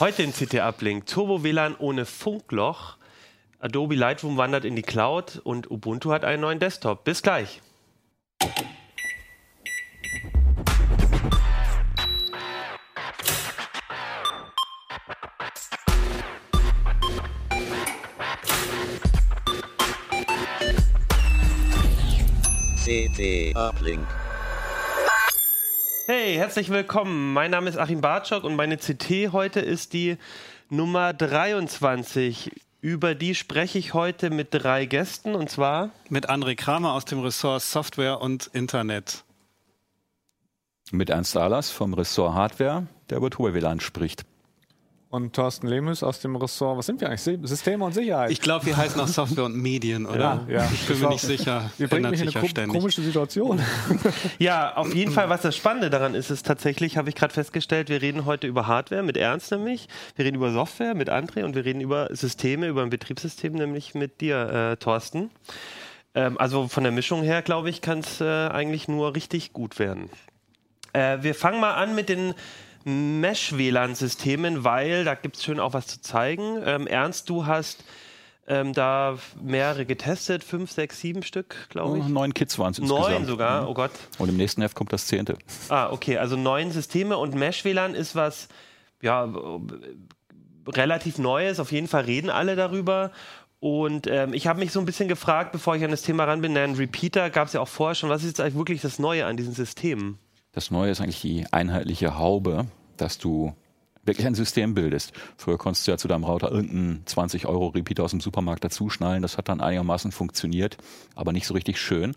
Heute in CT Uplink Turbo WLAN ohne Funkloch. Adobe Lightroom wandert in die Cloud und Ubuntu hat einen neuen Desktop. Bis gleich. CT Uplink. Hey, herzlich willkommen. Mein Name ist Achim Bartschok und meine CT heute ist die Nummer 23. Über die spreche ich heute mit drei Gästen und zwar mit André Kramer aus dem Ressort Software und Internet. Mit Ernst Ahlers vom Ressort Hardware, der über Turbo-WLAN spricht und Thorsten Lehmus aus dem Ressort, was sind wir eigentlich? Systeme und Sicherheit. Ich glaube, wir heißen auch Software und Medien, oder? Ja, ja. Ich bin mir nicht sicher. Wir bringen mich in eine kom komische Situation. ja, auf jeden Fall, was das Spannende daran ist, ist tatsächlich, habe ich gerade festgestellt, wir reden heute über Hardware mit Ernst nämlich, wir reden über Software mit André und wir reden über Systeme, über ein Betriebssystem, nämlich mit dir, äh, Thorsten. Ähm, also von der Mischung her, glaube ich, kann es äh, eigentlich nur richtig gut werden. Äh, wir fangen mal an mit den Mesh-WLAN-Systemen, weil da gibt es schön auch was zu zeigen. Ähm, Ernst, du hast ähm, da mehrere getestet, fünf, sechs, sieben Stück, glaube ich. Oh, neun Kits waren es insgesamt. Neun sogar, oh Gott. Und im nächsten Heft kommt das zehnte. Ah, okay, also neun Systeme und Mesh-WLAN ist was, ja, relativ Neues. Auf jeden Fall reden alle darüber. Und ähm, ich habe mich so ein bisschen gefragt, bevor ich an das Thema ran bin, einen Repeater gab es ja auch vorher schon. Was ist jetzt eigentlich wirklich das Neue an diesen Systemen? Das Neue ist eigentlich die einheitliche Haube, dass du wirklich ein System bildest. Früher konntest du ja zu deinem Router irgendeinen 20 Euro Repeater aus dem Supermarkt dazuschnallen. Das hat dann einigermaßen funktioniert, aber nicht so richtig schön.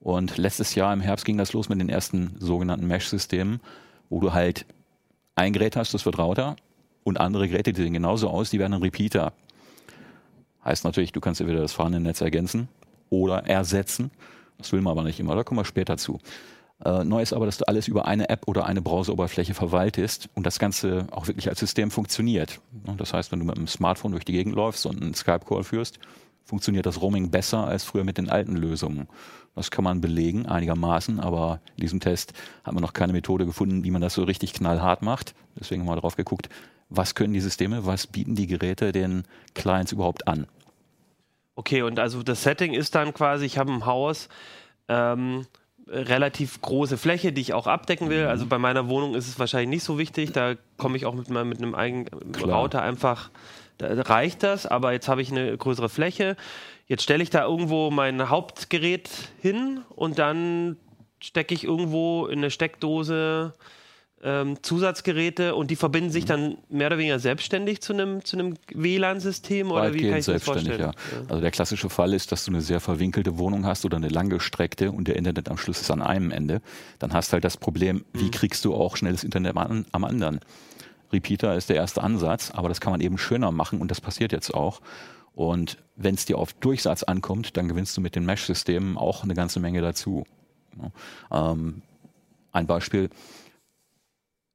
Und letztes Jahr im Herbst ging das los mit den ersten sogenannten Mesh-Systemen, wo du halt ein Gerät hast, das wird Router, und andere Geräte, die sehen genauso aus, die werden ein Repeater. Heißt natürlich, du kannst entweder das vorhandene Netz ergänzen oder ersetzen. Das will man aber nicht immer, da kommen wir später zu. Äh, neu ist aber, dass du alles über eine App oder eine Browseroberfläche verwaltest und das Ganze auch wirklich als System funktioniert. Das heißt, wenn du mit einem Smartphone durch die Gegend läufst und einen Skype-Call führst, funktioniert das Roaming besser als früher mit den alten Lösungen. Das kann man belegen, einigermaßen, aber in diesem Test hat man noch keine Methode gefunden, wie man das so richtig knallhart macht. Deswegen haben wir drauf geguckt, was können die Systeme, was bieten die Geräte den Clients überhaupt an. Okay, und also das Setting ist dann quasi, ich habe ein Haus, ähm, relativ große Fläche, die ich auch abdecken will. Also bei meiner Wohnung ist es wahrscheinlich nicht so wichtig. Da komme ich auch mit, mit einem eigenen Klar. Router einfach, da reicht das. Aber jetzt habe ich eine größere Fläche. Jetzt stelle ich da irgendwo mein Hauptgerät hin und dann stecke ich irgendwo in eine Steckdose ähm, Zusatzgeräte und die verbinden sich mhm. dann mehr oder weniger selbstständig zu einem, zu einem WLAN-System oder wie kann ich das vorstellen? Ja. Also der klassische Fall ist, dass du eine sehr verwinkelte Wohnung hast oder eine langgestreckte und der Internetanschluss ist an einem Ende. Dann hast du halt das Problem, wie mhm. kriegst du auch schnelles Internet am, am anderen? Repeater ist der erste Ansatz, aber das kann man eben schöner machen und das passiert jetzt auch. Und wenn es dir auf Durchsatz ankommt, dann gewinnst du mit den Mesh-Systemen auch eine ganze Menge dazu. Ähm, ein Beispiel,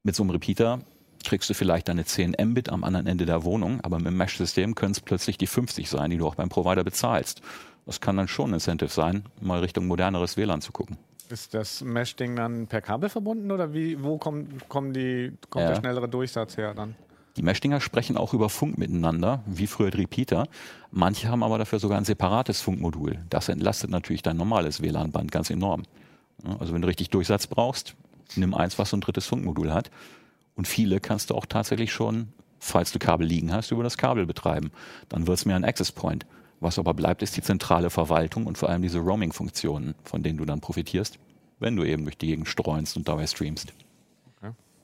mit so einem Repeater kriegst du vielleicht deine 10 Mbit am anderen Ende der Wohnung, aber mit dem Mesh-System können es plötzlich die 50 sein, die du auch beim Provider bezahlst. Das kann dann schon ein Incentive sein, mal Richtung moderneres WLAN zu gucken. Ist das Mesh-Ding dann per Kabel verbunden oder wie, wo kommt, kommen die, kommt ja. der schnellere Durchsatz her dann? Die Mesh-Dinger sprechen auch über Funk miteinander, wie früher die Repeater. Manche haben aber dafür sogar ein separates Funkmodul. Das entlastet natürlich dein normales WLAN-Band ganz enorm. Also wenn du richtig Durchsatz brauchst, nimm eins, was so ein drittes Funkmodul hat. Und viele kannst du auch tatsächlich schon, falls du Kabel liegen hast, über das Kabel betreiben. Dann wird es mehr ein Access Point. Was aber bleibt, ist die zentrale Verwaltung und vor allem diese Roaming-Funktionen, von denen du dann profitierst, wenn du eben durch die Gegend streunst und dabei streamst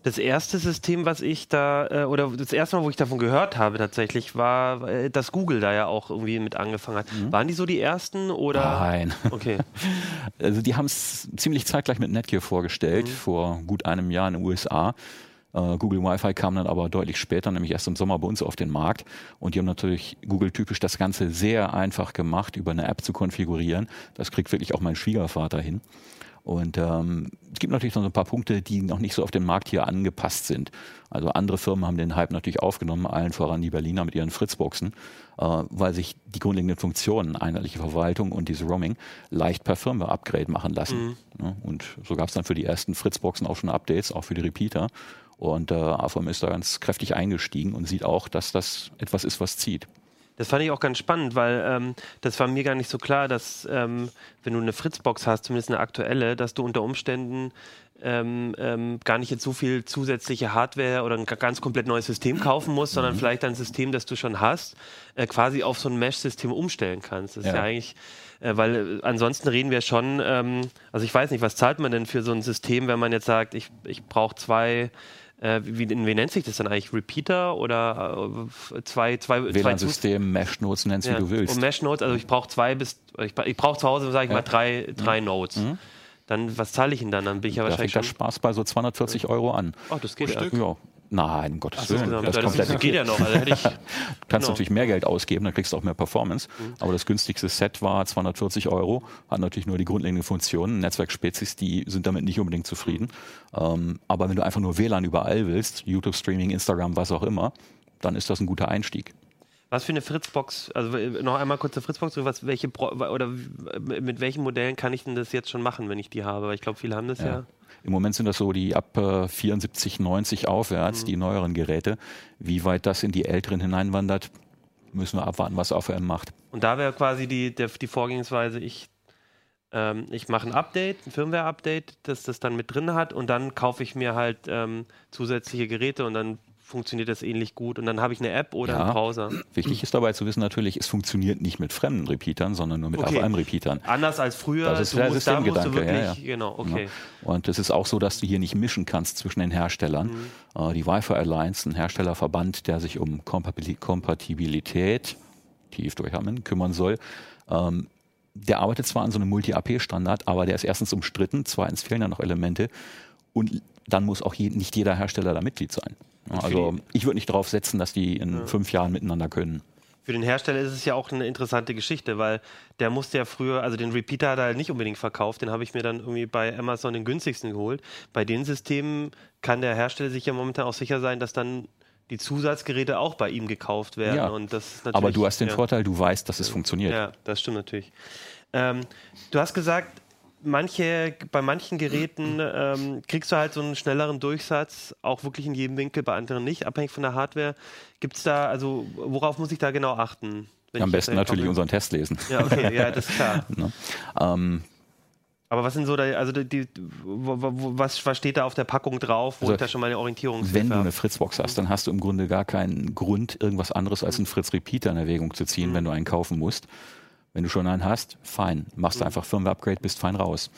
das erste System, was ich da, äh, oder das erste Mal, wo ich davon gehört habe tatsächlich, war, äh, dass Google da ja auch irgendwie mit angefangen hat. Mhm. Waren die so die ersten oder? Nein. Okay. also die haben es ziemlich zeitgleich mit Netgear vorgestellt, mhm. vor gut einem Jahr in den USA. Äh, Google Wi-Fi kam dann aber deutlich später, nämlich erst im Sommer bei uns auf den Markt. Und die haben natürlich Google-typisch das Ganze sehr einfach gemacht, über eine App zu konfigurieren. Das kriegt wirklich auch mein Schwiegervater hin. Und ähm, es gibt natürlich noch ein paar Punkte, die noch nicht so auf den Markt hier angepasst sind. Also andere Firmen haben den Hype natürlich aufgenommen, allen voran die Berliner mit ihren Fritzboxen, äh, weil sich die grundlegenden Funktionen, einheitliche Verwaltung und diese Roaming, leicht per Firmware-Upgrade machen lassen. Mhm. Ja, und so gab es dann für die ersten Fritzboxen auch schon Updates, auch für die Repeater. Und äh, AFM ist da ganz kräftig eingestiegen und sieht auch, dass das etwas ist, was zieht. Das fand ich auch ganz spannend, weil ähm, das war mir gar nicht so klar, dass ähm, wenn du eine Fritzbox hast, zumindest eine aktuelle, dass du unter Umständen ähm, ähm, gar nicht jetzt so viel zusätzliche Hardware oder ein ga- ganz komplett neues System kaufen musst, Mhm. sondern vielleicht ein System, das du schon hast, äh, quasi auf so ein Mesh-System umstellen kannst. Das ist Ja. ja eigentlich, äh, weil äh, ansonsten reden wir schon, ähm, also ich weiß nicht, was zahlt man denn für so ein System, wenn man jetzt sagt, ich, ich brauche zwei, äh, wie, wie nennt sich das dann eigentlich? Repeater oder äh, zwei, zwei, WLAN-System, Mesh-Nodes, nenn's wie ja. du willst. Und Mesh Nodes, also ich brauche zwei bis, ich, ich brauche zu Hause, sage ich Ja. mal, drei, drei Nodes. Dann, was zahle ich denn dann? Dann bin ich ja da wahrscheinlich fängt der schon. Spaß bei so 240 Euro an. Oh, das geht ja. Ja. Nein, Gottes Willen. Insgesamt, Das, das, ist, geht ja noch. Also hätte ich, Du kannst Genau. natürlich mehr Geld ausgeben, dann kriegst du auch mehr Performance. Mhm. Aber das günstigste Set war 240 Euro, hat natürlich nur die grundlegenden Funktionen. Netzwerkspezis, die sind damit nicht unbedingt zufrieden. Ähm, aber wenn du einfach nur WLAN überall willst, YouTube-Streaming, Instagram, was auch immer, dann ist das ein guter Einstieg. Was für eine Fritzbox, also äh, noch einmal kurz zur Fritzbox, was, welche oder w- mit welchen Modellen kann ich denn das jetzt schon machen, wenn ich die habe? Weil ich glaube, viele haben das ja. Ja. Im Moment sind das so die ab äh, 74, 90 Mhm. aufwärts, die neueren Geräte. Wie weit das in die älteren hineinwandert, müssen wir abwarten, was AVM macht. Und da wäre quasi die, der, die Vorgehensweise, ich, ähm, ich mache ein Update, ein Firmware-Update, das das dann mit drin hat und dann kaufe ich mir halt ähm, zusätzliche Geräte und dann funktioniert das ähnlich gut und dann habe ich eine App oder Ja. einen Browser. Wichtig ist dabei zu wissen natürlich, es funktioniert nicht mit fremden Repeatern, sondern nur mit Okay. AVM-Repeatern. Anders als früher, Das ist der musst, Systemgedanke, wirklich, ja, ja. genau, okay. Und es ist auch so, dass du hier nicht mischen kannst zwischen den Herstellern. Mhm. Äh, die Wi-Fi Alliance, ein Herstellerverband, der sich um Kompatibilität, tief durchhaben, kümmern soll, ähm, der arbeitet zwar an so einem Multi-AP-Standard, aber der ist erstens umstritten, zweitens fehlen da noch Elemente und dann muss auch je, nicht jeder Hersteller da Mitglied sein. Ja, also ich würde nicht darauf setzen, dass die in fünf Jahren miteinander können. Für den Hersteller ist es ja auch eine interessante Geschichte, weil der musste ja früher, also den Repeater hat er nicht unbedingt verkauft, den habe ich mir dann irgendwie bei Amazon den günstigsten geholt. Bei den Systemen kann der Hersteller sich ja momentan auch sicher sein, dass dann die Zusatzgeräte auch bei ihm gekauft werden. Ja. Und das Aber du hast den ja. Vorteil, du weißt, dass es funktioniert. Ja, das stimmt natürlich. Ähm, du hast gesagt, manche, bei manchen Geräten ähm, kriegst du halt so einen schnelleren Durchsatz, auch wirklich in jedem Winkel, bei anderen nicht, abhängig von der Hardware. Gibt es da, also worauf muss ich da genau achten? Am besten natürlich unseren Test lesen. Ja, okay, ja, das ist klar. Ne? Ähm, Aber was sind so da, also die, die, was, was steht da auf der Packung drauf, wo Also, ich da schon meine Orientierung wenn du eine Fritzbox hast, dann hast du im Grunde gar keinen Grund, irgendwas anderes als einen Fritz Repeater in Erwägung zu ziehen, wenn du einen kaufen musst. Wenn du schon einen hast, fein. Machst du einfach Firmware-Upgrade, bist fein raus.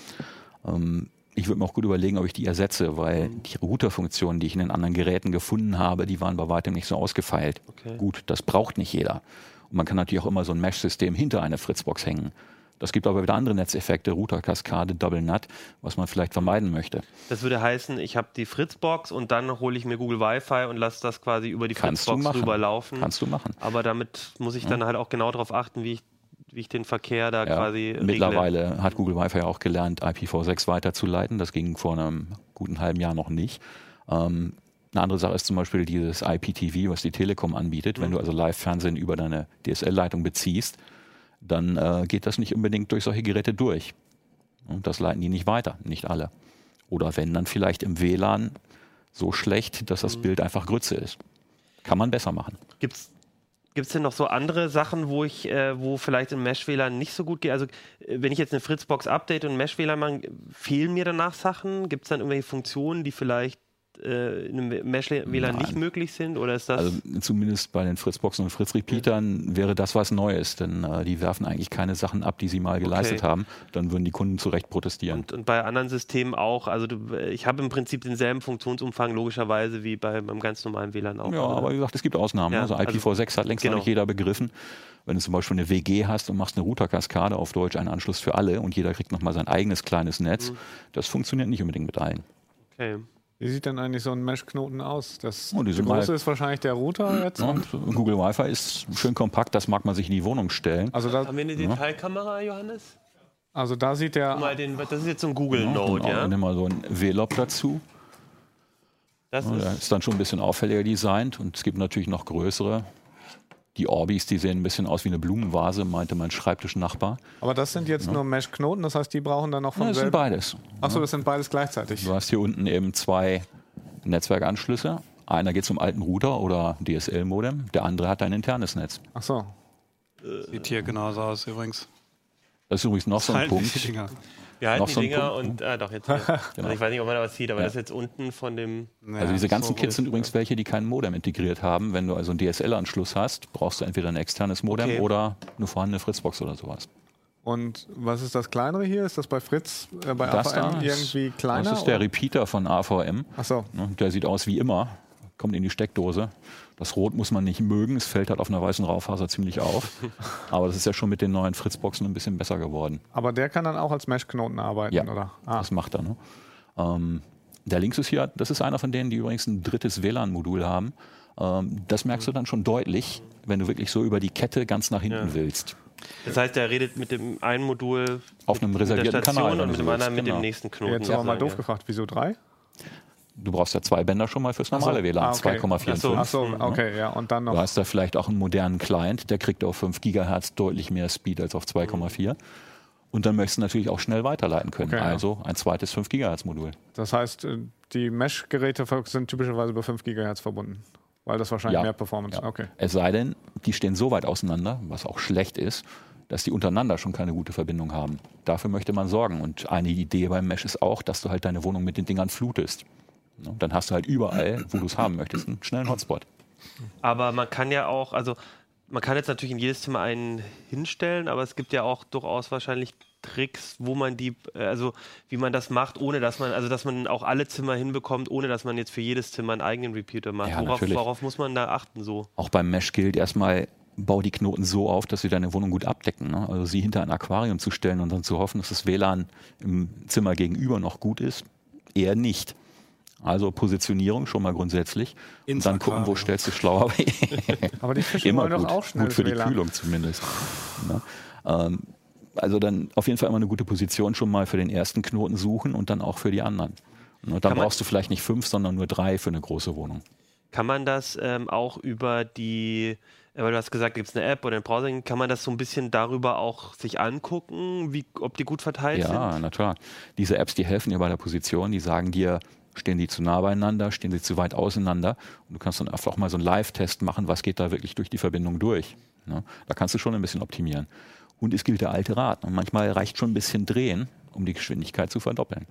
Ähm, ich würde mir auch gut überlegen, ob ich die ersetze, weil die Routerfunktionen, die ich in den anderen Geräten gefunden habe, die waren bei weitem nicht so ausgefeilt. Okay. Gut, das braucht nicht jeder. Und man kann natürlich auch immer so ein Mesh-System hinter eine Fritzbox hängen. Das gibt aber wieder andere Netzeffekte, Routerkaskade, Double Nut, was man vielleicht vermeiden möchte. Das würde heißen, ich habe die Fritzbox und dann hole ich mir Google Wi-Fi und lasse das quasi über die Kannst Fritzbox rüberlaufen. Kannst du machen. Aber damit muss ich dann halt auch genau darauf achten, wie ich, wie ich den Verkehr da Ja, quasi regle. mittlerweile hat Google Wi-Fi ja auch gelernt, IPv6 weiterzuleiten. Das ging vor einem guten halben Jahr noch nicht. Ähm, eine andere Sache ist zum Beispiel dieses IPTV, was die Telekom anbietet. Wenn du also Live-Fernsehen über deine DSL-Leitung beziehst, dann äh, geht das nicht unbedingt durch solche Geräte durch. Und das leiten die nicht weiter, nicht alle. Oder wenn dann vielleicht im WLAN so schlecht, dass das Bild einfach Grütze ist. Kann man besser machen. Gibt's Gibt es denn noch so andere Sachen, wo ich, äh, wo vielleicht im Mesh-WLAN nicht so gut geht? Also, äh, wenn ich jetzt eine Fritzbox update und Mesh-WLAN mache, fehlen mir danach Sachen? Gibt es dann irgendwelche Funktionen, die vielleicht äh, in einem Mesh-WLAN nicht möglich sind? Oder ist das. Also zumindest bei den Fritzboxen und Fritz-Repeatern wäre das was Neues, denn äh, die werfen eigentlich keine Sachen ab, die sie mal geleistet Okay. haben. Dann würden die Kunden zu Recht protestieren. und, und bei anderen Systemen auch. Also, du, ich habe im Prinzip denselben Funktionsumfang logischerweise wie bei, beim ganz normalen WLAN auch. ja, oder? aber wie gesagt, es gibt Ausnahmen. Ja, also also- IPv6 hat längst genau. noch nicht jeder begriffen. Wenn du zum Beispiel eine WG hast und machst eine Routerkaskade auf Deutsch, einen Anschluss für alle und jeder kriegt nochmal sein eigenes kleines Netz, Mhm. das funktioniert nicht unbedingt mit allen. okay. Wie sieht denn eigentlich so ein Mesh-Knoten aus? Das Oh, große mal- ist wahrscheinlich der Router jetzt. Ja, Google Wi-Fi ist schön kompakt, das mag man sich in die Wohnung stellen. also, da, Haben wir eine Detailkamera, Johannes? also da sieht der. Mal den, das ist jetzt so ein Google Ja, Node, ja? auch Nimm mal so ein VLOP dazu. Das Ja, ist, ist dann schon ein bisschen auffälliger designt und es gibt natürlich noch größere. Die Orbis, die sehen ein bisschen aus wie eine Blumenvase, meinte mein Schreibtischnachbar. Aber das sind jetzt nur Mesh-Knoten, das heißt, die brauchen dann noch Ja, von das sind beides. Achso, das sind beides gleichzeitig. Du hast hier unten eben zwei Netzwerkanschlüsse. Einer geht zum alten Router oder DSL-Modem, der andere hat ein internes Netz. Ach so. Sieht hier genauso aus übrigens. Das ist übrigens noch so ein Punkt. Wir halten Noch die so ein Dinger Punkt, und, ah, doch, jetzt. hier. also ich weiß nicht, ob man da was sieht, aber Ja. das ist jetzt unten von dem. Also diese ganzen Kits sind übrigens welche, die kein Modem integriert haben. Wenn du also einen DSL-Anschluss hast, brauchst du entweder ein externes Modem Okay. oder eine vorhandene Fritzbox oder sowas. Und was ist das kleinere hier? Ist das bei Fritz, äh, bei Das AVM da ist- irgendwie kleiner? Das ist der oder? Repeater von AVM. Ach so. Ne, Der sieht aus wie immer, kommt in die Steckdose. Das Rot muss man nicht mögen, es fällt halt auf einer weißen Raufaser ziemlich auf. Aber das ist ja schon mit den neuen Fritzboxen ein bisschen besser geworden. Aber der kann dann auch als Mesh-Knoten arbeiten, Ja, oder? Ah, das macht er. Ne? Ähm, der links ist hier, das ist einer von denen, die übrigens ein drittes WLAN-Modul haben. Ähm, das merkst du dann schon deutlich, wenn du wirklich so über die Kette ganz nach hinten Ja. willst. Das heißt, der redet mit dem einen Modul Auf einem mit der reservierten Station Kanal, und mit dem so anderen mit dem genau. nächsten Knoten. jetzt aber mal doof ja. gefragt, wieso drei? Du brauchst ja zwei Bänder schon mal fürs normale so, WLAN, ah, okay. 2,45. Ach so, okay, ja. Und dann Du noch. hast da vielleicht auch einen modernen Client, der kriegt auf 5 Gigahertz deutlich mehr Speed als auf 2,4. Und dann möchtest du natürlich auch schnell weiterleiten können. Okay, ja. also ein zweites 5 Gigahertz Modul. Das heißt, äh, die Mesh-Geräte sind typischerweise über 5 GHz verbunden. Weil das wahrscheinlich Ja. mehr Performance Ja. Okay. Es sei denn, die stehen so weit auseinander, was auch schlecht ist, dass die untereinander schon keine gute Verbindung haben. Dafür möchte man sorgen. Und eine Idee beim Mesh ist auch, dass du halt deine Wohnung mit den Dingern flutest. Ne? Dann hast du halt überall, wo du es haben möchtest, einen schnellen Hotspot. Aber man kann ja auch, also man kann jetzt natürlich in jedes Zimmer einen hinstellen, aber es gibt ja auch durchaus wahrscheinlich Tricks, wo man die, äh, also wie man das macht, ohne dass man, also dass man auch alle Zimmer hinbekommt, ohne dass man jetzt für jedes Zimmer einen eigenen Repeater macht. Ja, worauf, worauf muss man da achten so? Auch beim Mesh gilt erstmal, bau die Knoten so auf, dass sie deine Wohnung gut abdecken. Ne? Also sie hinter ein Aquarium zu stellen und dann zu hoffen, dass das WLAN im Zimmer gegenüber noch gut ist, eher nicht. Also Positionierung schon mal grundsätzlich. Und dann gucken, wo stellst du schlauer. Aber die Fische immer doch gut, auch schnell gut für die WLAN. Kühlung zumindest. Ne? Ähm, also dann auf jeden Fall immer eine gute Position schon mal für den ersten Knoten suchen und dann auch für die anderen. Ne? Dann brauchst du vielleicht nicht fünf, sondern nur drei für eine große Wohnung. Kann man das ähm, auch über die, äh, weil du hast gesagt, gibt es eine App oder ein Browser, kann man das so ein bisschen darüber auch sich angucken, wie, ob die gut verteilt Ja, sind? na klar. Diese Apps, die helfen dir bei der Position, die sagen dir, stehen die zu nah beieinander, stehen sie zu weit auseinander. Und du kannst dann einfach auch mal so einen Live-Test machen, was geht da wirklich durch die Verbindung durch. Ne? Da kannst du schon ein bisschen optimieren. Und es gilt der alte Rat. Und manchmal reicht schon ein bisschen drehen, um die Geschwindigkeit zu verdoppeln.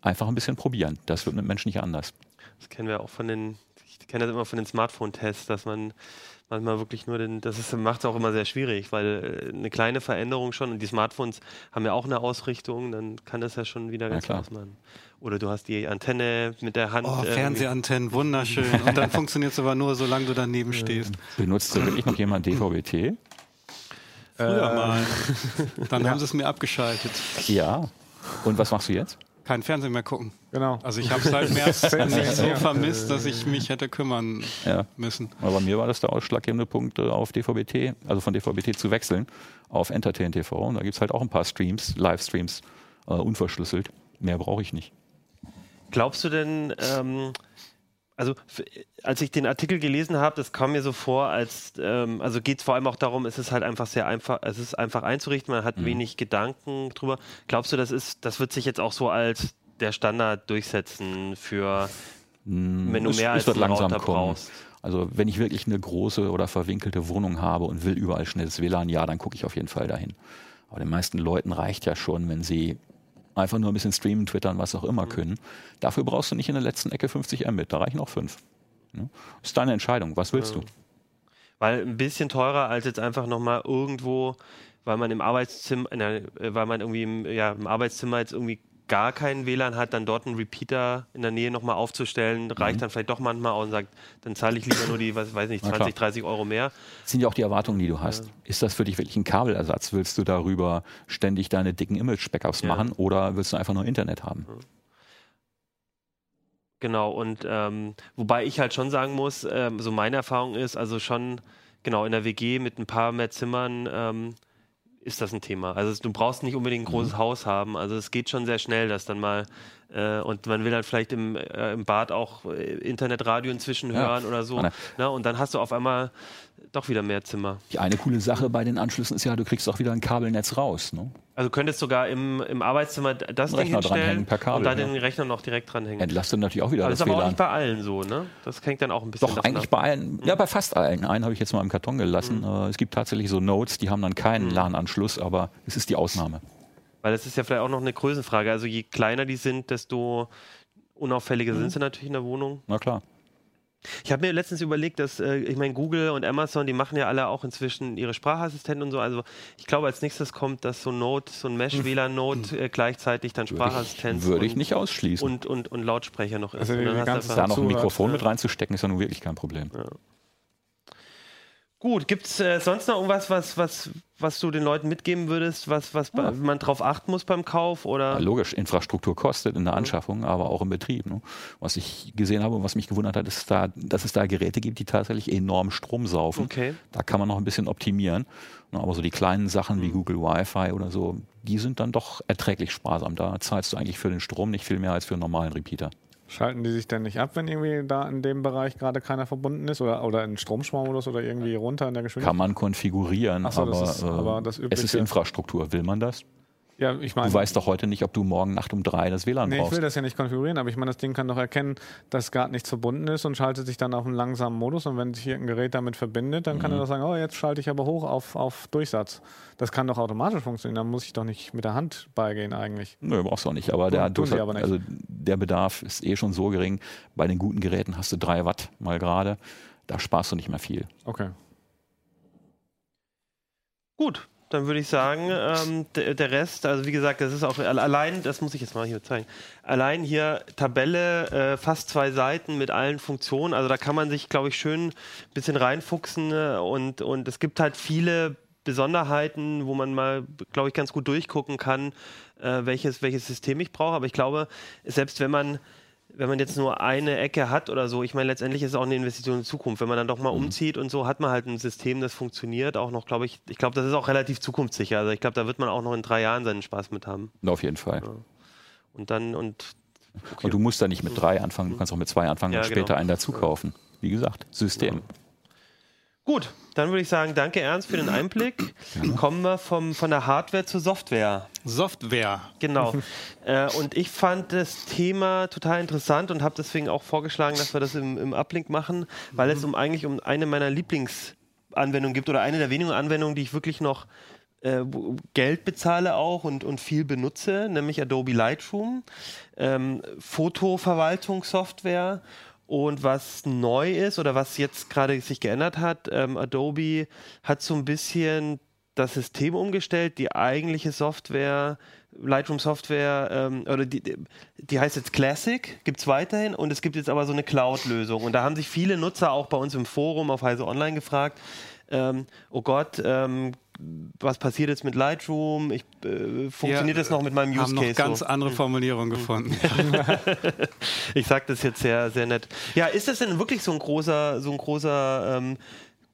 Einfach ein bisschen probieren. Das wird mit Menschen nicht anders. Das kennen wir auch von den, ich kenne das immer von den Smartphone-Tests, dass man manchmal wirklich nur den, das macht es auch immer sehr schwierig, weil äh, eine kleine Veränderung schon und die Smartphones haben ja auch eine Ausrichtung, dann kann das ja schon wieder ganz klar. anders machen. Oder du hast die Antenne mit der Hand. Oh, äh, Fernsehantennen, wunderschön. Und dann funktioniert es aber nur, solange du daneben stehst. Benutzt da wirklich noch jemand DVB-T? Früher mal. Dann haben sie es mir abgeschaltet. Ja. Und was machst du jetzt? Kein Fernsehen mehr gucken. Genau. Also ich habe es März nicht so vermisst, dass ich mich hätte kümmern Ja. müssen. Aber bei mir war das der ausschlaggebende Punkt, äh, auf DVB-T, also von DVB-T zu wechseln auf Entertain TV. Und da gibt es halt auch ein paar Streams, Livestreams, äh, unverschlüsselt. Mehr brauche ich nicht. Glaubst du denn, ähm, also als ich den Artikel gelesen habe, das kam mir so vor, als ähm, also geht es vor allem auch darum, es ist halt einfach sehr einfach, es ist einfach einzurichten, man Mhm. hat wenig Gedanken drüber. Glaubst du, das ist, das wird sich jetzt auch so als der Standard durchsetzen für wenn du Es- mehr es als wird einen langsam Router kommen. brauchst? Also wenn ich wirklich eine große oder verwinkelte Wohnung habe und will überall schnelles WLAN, ja, dann gucke ich auf jeden Fall dahin. Aber den meisten Leuten reicht ja schon, wenn sie einfach nur ein bisschen streamen, twittern, was auch immer Mhm. können. Dafür brauchst du nicht in der letzten Ecke 50 Mbit, da reichen auch 5. Ne? Ist deine Entscheidung, was willst du? Weil ein bisschen teurer als jetzt einfach nochmal irgendwo, weil man im Arbeitszimmer, äh, weil man irgendwie im, ja, im Arbeitszimmer jetzt irgendwie gar keinen WLAN hat, dann dort einen Repeater in der Nähe nochmal aufzustellen, reicht dann vielleicht doch manchmal aus und sagt, dann zahle ich lieber nur die, was weiß nicht, Na 20, klar. 30 Euro mehr. Das sind ja auch die Erwartungen, die du hast. Ist das für dich wirklich ein Kabelersatz? Willst du darüber ständig deine dicken Image-Backups Ja. machen oder willst du einfach nur Internet haben? Genau, und ähm, wobei ich halt schon sagen muss, ähm, so meine Erfahrung ist, also schon, genau, in der WG mit ein paar mehr Zimmern ähm, ist das ein Thema. Also du brauchst nicht unbedingt ein großes Haus haben. Also es geht schon sehr schnell, dass dann mal Äh, und man will dann vielleicht im, äh, im Bad auch äh, Internetradio inzwischen Ja. hören oder so. Nein. Ne? Und dann hast du auf einmal doch wieder mehr Zimmer. Die eine coole Sache bei den Anschlüssen ist ja, du kriegst auch wieder ein Kabelnetz raus. Ne? Also du könntest sogar im, im Arbeitszimmer das Ding Rechner dranhängen per Kabel, und dann ja. den Rechner noch direkt dranhängen. Entlastet natürlich auch wieder Aber das das ist aber auch WLAN. nicht bei allen so, ne? Das hängt dann auch ein bisschen Doch, eigentlich ab. bei allen, ja, bei fast allen. Einen habe ich jetzt mal im Karton gelassen. Äh, Es gibt tatsächlich so Nodes, die haben dann keinen LAN-Anschluss, aber es ist die Ausnahme. Weil das ist ja vielleicht auch noch eine Größenfrage. Also je kleiner die sind, desto unauffälliger Mhm. sind sie natürlich in der Wohnung. Na klar. Ich habe mir letztens überlegt, dass, äh, ich meine, Google und Amazon, die machen ja alle auch inzwischen ihre Sprachassistenten und so. Also ich glaube, als nächstes kommt, dass so ein Node, so ein Mesh-WLAN-Node äh, gleichzeitig dann Würde ich, Sprachassistenz würde ich und, nicht ausschließen. und, und, und Lautsprecher noch ist. Also und dann hast da noch ein Mikrofon ja. mit reinzustecken, ist ja nun wirklich kein Problem. Gut, gibt es äh, sonst noch irgendwas, was, was, was du den Leuten mitgeben würdest, was, was bei- man drauf achten muss beim Kauf? Oder? Ja, logisch, Infrastruktur kostet in der. Anschaffung, aber auch im Betrieb. Ne? Was ich gesehen habe und was mich gewundert hat, ist, da, dass es da Geräte gibt, die tatsächlich enorm Strom saufen. Okay. Da kann man noch ein bisschen optimieren. Ne, Aber so die kleinen Sachen wie Google Wi-Fi oder so, die sind dann doch erträglich sparsam. Da zahlst du eigentlich für den Strom nicht viel mehr als für einen normalen Repeater. Schalten die sich denn nicht ab, wenn irgendwie da in dem Bereich gerade keiner verbunden ist oder, oder in Stromsparmodus oder irgendwie runter in der Geschwindigkeit? Kann man konfigurieren, so, das aber, ist äh, aber das es ist. Infrastruktur. Will man das? Ja, ich meine, Du weißt doch heute nicht, ob du morgen Nacht um drei das WLAN nee, ich brauchst. will das ja nicht konfigurieren, aber ich meine, das Ding kann doch erkennen, dass gerade nichts verbunden ist und schaltet sich dann auf einen langsamen Modus und wenn sich hier ein Gerät damit verbindet, dann Mhm. kann er doch sagen, oh, jetzt schalte ich aber hoch auf, auf Durchsatz. Das kann doch automatisch funktionieren, dann muss ich doch nicht mit der Hand beigehen eigentlich. Nö, brauchst du auch nicht. Aber, der, Tun du sie hast- aber nicht. Also der Bedarf ist eh schon so gering. Bei den guten Geräten hast du drei Watt mal gerade. Da sparst du nicht mehr viel. Okay. Gut, dann würde ich sagen, ähm, der, der Rest, also wie gesagt, das ist auch alle- allein, das muss ich jetzt mal hier zeigen, allein hier Tabelle, äh, fast zwei Seiten mit allen Funktionen, also da kann man sich, glaube ich, schön ein bisschen reinfuchsen äh, und, und es gibt halt viele Besonderheiten, wo man mal, glaube ich, ganz gut durchgucken kann, äh, welches, welches System ich brauche, aber ich glaube, selbst wenn man wenn man jetzt nur eine Ecke hat oder so, ich meine, letztendlich ist es auch eine Investition in die Zukunft. Wenn man dann doch mal umzieht und so, hat man halt ein System, das funktioniert. Auch noch, glaube ich, ich glaube, das ist auch relativ zukunftssicher. Also ich glaube, da wird man auch noch in drei Jahren seinen Spaß mit haben. Auf jeden Fall. Und dann, und Und du musst da nicht mit drei anfangen, du kannst auch mit zwei anfangen Ja, und später genau. einen dazu kaufen. Wie gesagt, System. Gut, dann würde ich sagen, danke Ernst für den Einblick. Kommen wir vom, von der Hardware zur Software. Software. Genau. äh, und ich fand das Thema total interessant und habe deswegen auch vorgeschlagen, dass wir das im, im Uplink machen, weil es um eigentlich um eine meiner Lieblingsanwendungen gibt oder eine der wenigen Anwendungen, die ich wirklich noch äh, Geld bezahle auch und, und viel benutze, nämlich Adobe Lightroom, ähm, Fotoverwaltungssoftware. Und was neu ist oder was jetzt gerade sich geändert hat, ähm, Adobe hat so ein bisschen das System umgestellt, die eigentliche Software, Lightroom Software, ähm, oder die, die- heißt jetzt Classic, gibt es weiterhin und es gibt jetzt aber so eine Cloud-Lösung. Und da haben sich viele Nutzer auch bei uns im Forum auf Heise Online gefragt, ähm, oh Gott, ähm, was passiert jetzt mit Lightroom? Ich, äh, funktioniert Wir das noch mit meinem Use haben noch Case? ganz so? andere Formulierungen gefunden. Ich sage das jetzt sehr, sehr nett. Ja, ist das denn wirklich so ein großer, so ein großer ähm,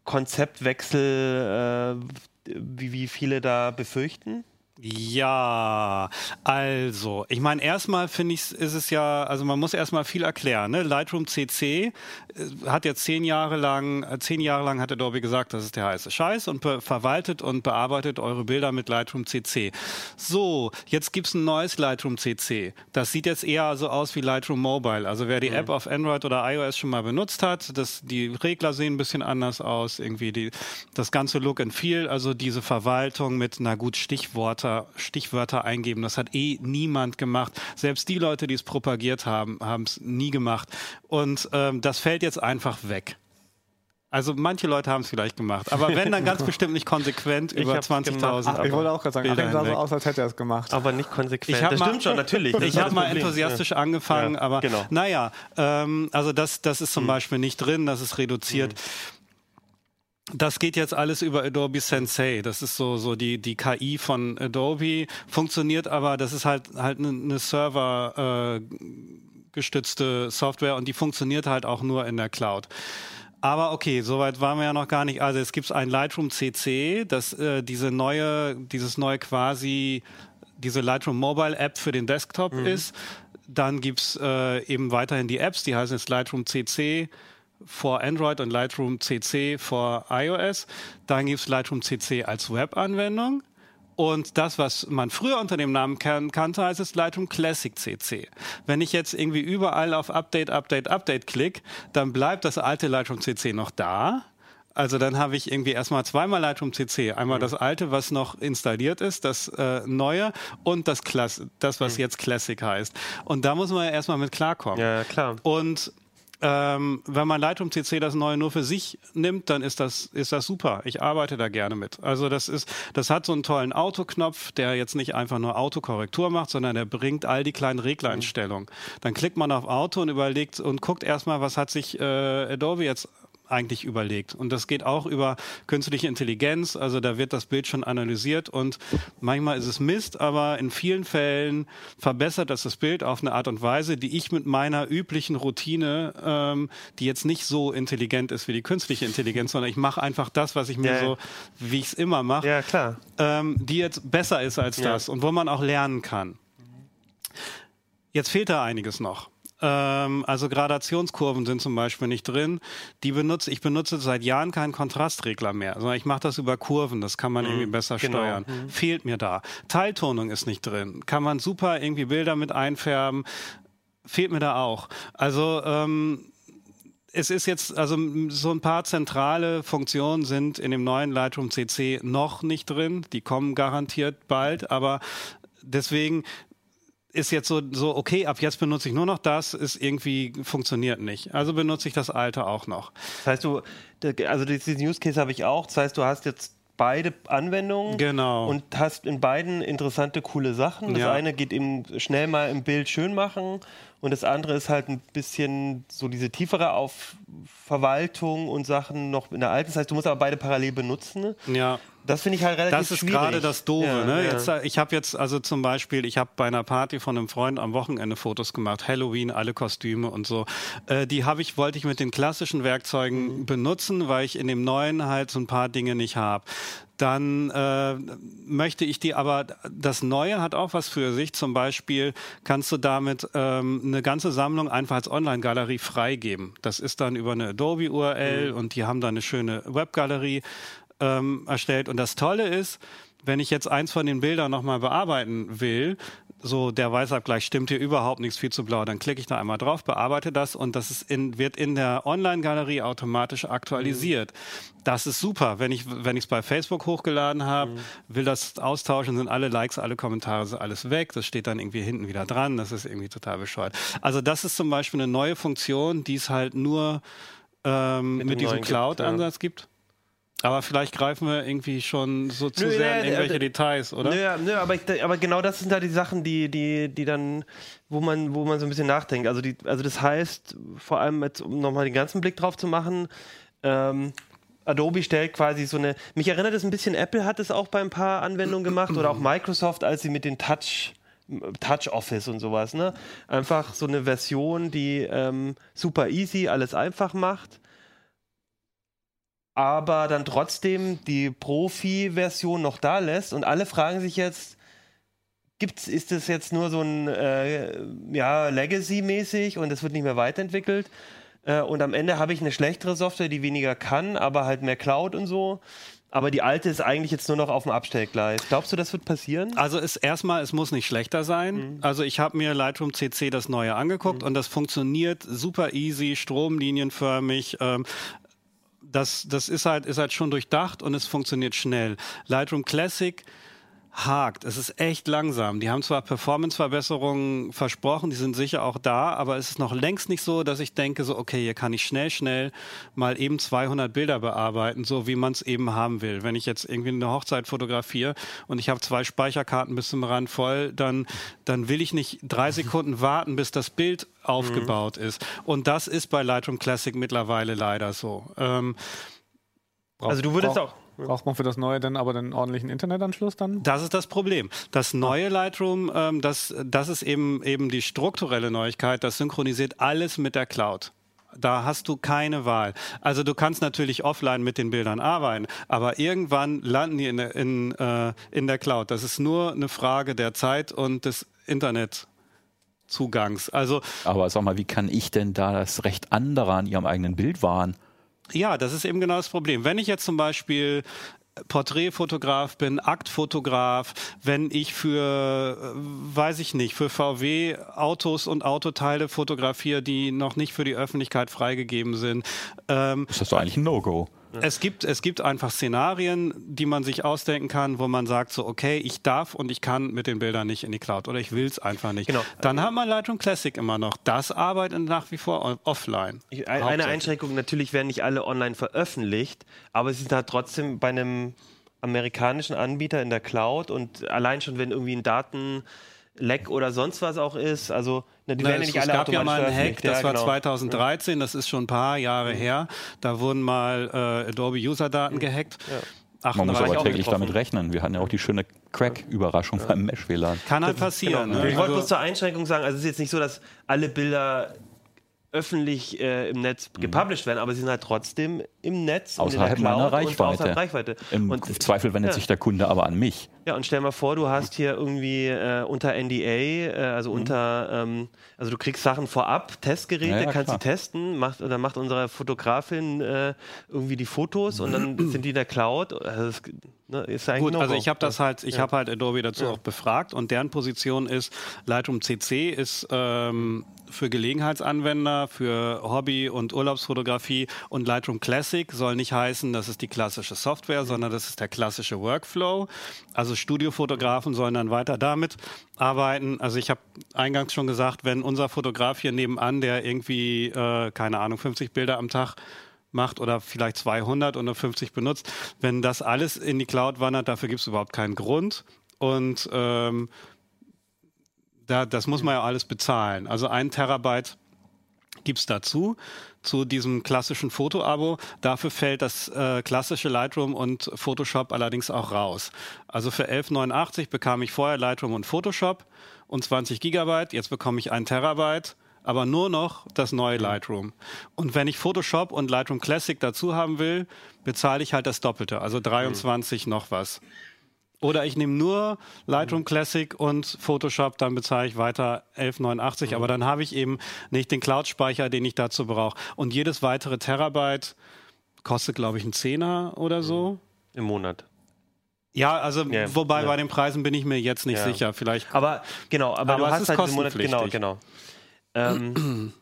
Konzeptwechsel, äh, wie, wie viele da befürchten? Ja, also, ich meine, erstmal finde ich, ist es ja, also man muss erstmal viel erklären. Ne? Lightroom CC äh, hat jetzt zehn Jahre lang, äh, zehn Jahre lang hat Adobe gesagt, das ist der heiße Scheiß und verwaltet und bearbeitet eure Bilder mit Lightroom CC. So, jetzt gibt's ein neues Lightroom CC. Das sieht jetzt eher so aus wie Lightroom Mobile. Also wer die App auf Android oder iOS schon mal benutzt hat, das, die Regler sehen ein bisschen anders aus, irgendwie die, das ganze Look and Feel, also diese Verwaltung mit, na gut, Stichworte, Stichwörter eingeben, das hat eh niemand gemacht. Selbst die Leute, die es propagiert haben, haben es nie gemacht. Und ähm, das fällt jetzt einfach weg. Also manche Leute haben es vielleicht gemacht, aber wenn dann ganz bestimmt nicht konsequent Ich über hab's 20.000. gemacht. Ach, ich wollte auch gerade sagen, Bilder sah so aus, als hätte er es gemacht. Aber nicht konsequent. Das mal- stimmt schon, natürlich. Ich habe mal enthusiastisch angefangen, Ja, aber genau. Naja, ähm, also das, das ist zum Beispiel nicht drin, das ist reduziert. Das geht jetzt alles über Adobe Sensei. Das ist so, so die, die KI von Adobe. Funktioniert aber, das ist halt, halt eine, eine Server, äh, gestützte Software und die funktioniert halt auch nur in der Cloud. Aber okay, soweit waren wir ja noch gar nicht. Also es gibt ein Lightroom CC, das äh, diese neue, dieses neue quasi diese Lightroom Mobile App für den Desktop ist. dann gibt's äh, eben weiterhin die Apps, die heißen jetzt Lightroom CC for Android und Lightroom CC for iOS. Dann gibt's Lightroom CC als Webanwendung. Und das, was man früher unter dem Namen kan kannte, heißt es Lightroom Classic CC. Wenn ich jetzt irgendwie überall auf Update, Update, Update klicke, dann bleibt das alte Lightroom CC noch da. Also dann habe ich irgendwie erstmal zweimal Lightroom CC. Einmal das alte, was noch installiert ist, das äh, neue und das, Klass das, was jetzt Classic heißt. Und da muss man ja erstmal mit klarkommen. Ja, klar. Und ähm, wenn man Lightroom CC das neue nur für sich nimmt, dann ist das, ist das super. Ich arbeite da gerne mit. Also das ist, das hat so einen tollen Autoknopf, der jetzt nicht einfach nur Autokorrektur macht, sondern der bringt all die kleinen Reglereinstellungen. Dann klickt man auf Auto und überlegt und guckt erstmal, was hat sich äh, Adobe jetzt eigentlich überlegt. Und das geht auch über künstliche Intelligenz. Also da wird das Bild schon analysiert und manchmal ist es Mist, aber in vielen Fällen verbessert das das Bild auf eine Art und Weise, die ich mit meiner üblichen Routine, ähm, die jetzt nicht so intelligent ist wie die künstliche Intelligenz, sondern ich mache einfach das, was ich mir Ja, so, wie ich es immer mache, Ja, klar. ähm, die jetzt besser ist als Ja. das und wo man auch lernen kann. Jetzt fehlt da einiges noch. Ähm, also Gradationskurven sind zum Beispiel nicht drin. Die benutze ich benutze seit Jahren keinen Kontrastregler mehr, sondern ich mache das über Kurven. Das kann man irgendwie besser genau. steuern. Fehlt mir da. Teiltonung ist nicht drin. Kann man super irgendwie Bilder mit einfärben. Fehlt mir da auch. Also ähm, es ist jetzt, also so ein paar zentrale Funktionen sind in dem neuen Lightroom CC noch nicht drin. Die kommen garantiert bald, aber deswegen ist jetzt so, so, okay, ab jetzt benutze ich nur noch das, ist irgendwie, funktioniert nicht. Also benutze ich das alte auch noch. Das heißt, du, also diesen Use Case habe ich auch. Das heißt, du hast jetzt beide Anwendungen Genau. und hast in beiden interessante, coole Sachen. Das Ja. eine geht eben schnell mal im Bild schön machen und das andere ist halt ein bisschen so diese tiefere auf Verwaltung und Sachen noch in der alten. Das heißt, du musst aber beide parallel benutzen. Ja. Das finde ich halt relativ Das ist schwierig. gerade das Doofe. Ja, ne? ja. Jetzt, äh, ich habe jetzt also zum Beispiel, ich habe bei einer Party von einem Freund am Wochenende Fotos gemacht, Halloween, alle Kostüme und so. Äh, die habe ich, wollte ich mit den klassischen Werkzeugen Mhm. benutzen, weil ich in dem neuen halt so ein paar Dinge nicht habe. Dann äh, möchte ich die, aber das Neue hat auch was für sich. Zum Beispiel kannst du damit ähm, eine ganze Sammlung einfach als Online-Galerie freigeben. Das ist dann über eine Adobe-URL Mhm. und die haben da eine schöne Webgalerie ähm, erstellt. Und das Tolle ist, wenn ich jetzt eins von den Bildern nochmal bearbeiten will, so der Weißabgleich stimmt hier überhaupt nichts, viel zu blau, dann klicke ich da einmal drauf, bearbeite das und das in, wird in der Online-Galerie automatisch aktualisiert. Das ist super. Wenn ich wenn ich es bei Facebook hochgeladen habe, will das austauschen, sind alle Likes, alle Kommentare, sind alles weg. Das steht dann irgendwie hinten wieder dran. Das ist irgendwie total bescheuert. Also das ist zum Beispiel eine neue Funktion, die es halt nur ähm, mit, dem diesem neuen gibt, Cloud-Ansatz gibt. Aber vielleicht greifen wir irgendwie schon so zu Nö, sehr in irgendwelche äh, Details, oder? Nö, nö, aber, ich, aber genau das sind da die Sachen, die, die, die dann, wo man, wo man so ein bisschen nachdenkt. Also, die, also das heißt, vor allem jetzt, um nochmal den ganzen Blick drauf zu machen, ähm, Adobe stellt quasi so eine. Mich erinnert es ein bisschen, Apple hat es auch bei ein paar Anwendungen gemacht oder auch Microsoft, als sie mit den Touch. Touch Office und sowas, ne? Einfach so eine Version, die ähm, super easy alles einfach macht, aber dann trotzdem die Profi-Version noch da lässt und alle fragen sich jetzt, gibt's, ist das jetzt nur so ein äh, ja, Legacy-mäßig und es wird nicht mehr weiterentwickelt? Äh, und am Ende habe ich eine schlechtere Software, die weniger kann, aber halt mehr Cloud und so. Aber die alte ist eigentlich jetzt nur noch auf dem Abstellgleis. Glaubst du, das wird passieren? Also ist erstmal, es muss nicht schlechter sein. Also ich habe mir Lightroom CC das neue angeguckt und das funktioniert super easy, stromlinienförmig. Ähm, das, das ist halt, ist halt schon durchdacht und es funktioniert schnell. Lightroom Classic hakt. Es ist echt langsam. Die haben zwar Performance-Verbesserungen versprochen, die sind sicher auch da, aber es ist noch längst nicht so, dass ich denke, so, okay, hier kann ich schnell, schnell mal eben 200 Bilder bearbeiten, so wie man es eben haben will. Wenn ich jetzt irgendwie eine Hochzeit fotografiere und ich habe zwei Speicherkarten bis zum Rand voll, dann, dann will ich nicht drei Sekunden warten, bis das Bild aufgebaut ist. Und das ist bei Lightroom Classic mittlerweile leider so. Ähm, Also du würdest auch- Braucht man für das Neue dann aber den ordentlichen Internetanschluss dann? Das ist das Problem. Das neue Lightroom, ähm, das, das ist eben, eben die strukturelle Neuigkeit, das synchronisiert alles mit der Cloud. Da hast du keine Wahl. Also du kannst natürlich offline mit den Bildern arbeiten, aber irgendwann landen die in der, in, äh, in der Cloud. Das ist nur eine Frage der Zeit und des Internet. Zugangs. Also Aber sag mal, wie kann ich denn da das Recht anderer an ihrem eigenen Bild wahren? Ja, das ist eben genau das Problem. Wenn ich jetzt zum Beispiel Porträtfotograf bin, Aktfotograf, wenn ich für, äh, weiß ich nicht, für VW Autos und Autoteile fotografiere, die noch nicht für die Öffentlichkeit freigegeben sind. Ähm, Ist das doch eigentlich ein No-Go? Es gibt, es gibt einfach Szenarien, die man sich ausdenken kann, wo man sagt so, okay, ich darf und ich kann mit den Bildern nicht in die Cloud oder ich will es einfach nicht. Genau. Dann hat man Lightroom Classic immer noch. Das arbeitet nach wie vor offline. Ich- Eine. Einschränkung, natürlich werden nicht alle online veröffentlicht, aber sie sind halt trotzdem bei einem amerikanischen Anbieter in der Cloud und allein schon, wenn irgendwie ein Datenleck oder sonst was auch ist, also die Na, werden ja es, nicht es alle gab ja mal einen Hack, das veröffentlicht. war Ja, genau. 2013, das ist schon ein paar Jahre her. Da wurden mal äh, Adobe User-Daten gehackt. Man muss 38 aber auch täglich damit rechnen. Wir hatten ja auch die schöne Crack-Überraschung beim Mesh-WLAN. Kann halt passieren. Genau. Ne? Ich wollte Also- bloß zur Einschränkung sagen, also es ist jetzt nicht so, dass alle Bilder öffentlich äh, im Netz gepublished werden, aber sie sind halt trotzdem im Netz Außerhalb meiner und Reichweite. außerhalb Reichweite. Im und, Zweifel wendet ja. sich der Kunde aber an mich. Ja, und stell mal vor, du hast hier irgendwie äh, unter NDA, äh, also Mhm. unter, ähm, also du kriegst Sachen vorab, Testgeräte, Ja, ja, kannst klar. sie testen, macht, dann macht unsere Fotografin äh, irgendwie die Fotos und dann sind die in der Cloud. Also das, ne, ist eigentlich Gut, also ich habe das halt, ich Ja. habe halt Adobe dazu auch befragt und deren Position ist, Lightroom CC ist ähm, für Gelegenheitsanwender, für Hobby- und Urlaubsfotografie und Lightroom Classic soll nicht heißen, das ist die klassische Software, sondern das ist der klassische Workflow. Also Studiofotografen sollen dann weiter damit arbeiten. Also ich habe eingangs schon gesagt, wenn unser Fotograf hier nebenan, der irgendwie, äh, keine Ahnung, 50 Bilder am Tag macht oder vielleicht 200 und nur 50 benutzt, wenn das alles in die Cloud wandert, dafür gibt es überhaupt keinen Grund. Und ähm, da, das muss man ja alles bezahlen. Also ein Terabyte gibt's dazu, zu diesem klassischen Foto-Abo. Dafür fällt das äh, klassische Lightroom und Photoshop allerdings auch raus. Also für 11,89 bekam ich vorher Lightroom und Photoshop und 20 Gigabyte. Jetzt bekomme ich ein Terabyte, aber nur noch das neue Lightroom. Und wenn ich Photoshop und Lightroom Classic dazu haben will, bezahle ich halt das Doppelte, also 23 noch was. Oder ich nehme nur Lightroom Classic und Photoshop, dann bezahle ich weiter 11,89. Aber dann habe ich eben nicht den Cloud-Speicher, den ich dazu brauche. Und jedes weitere Terabyte kostet, glaube ich, einen Zehner oder so. Im Monat. Ja, also Ja, wobei ja. bei den Preisen bin ich mir jetzt nicht Ja. sicher. Vielleicht Aber genau, aber, Aber du hast halt Monat, genau, genau. Ähm,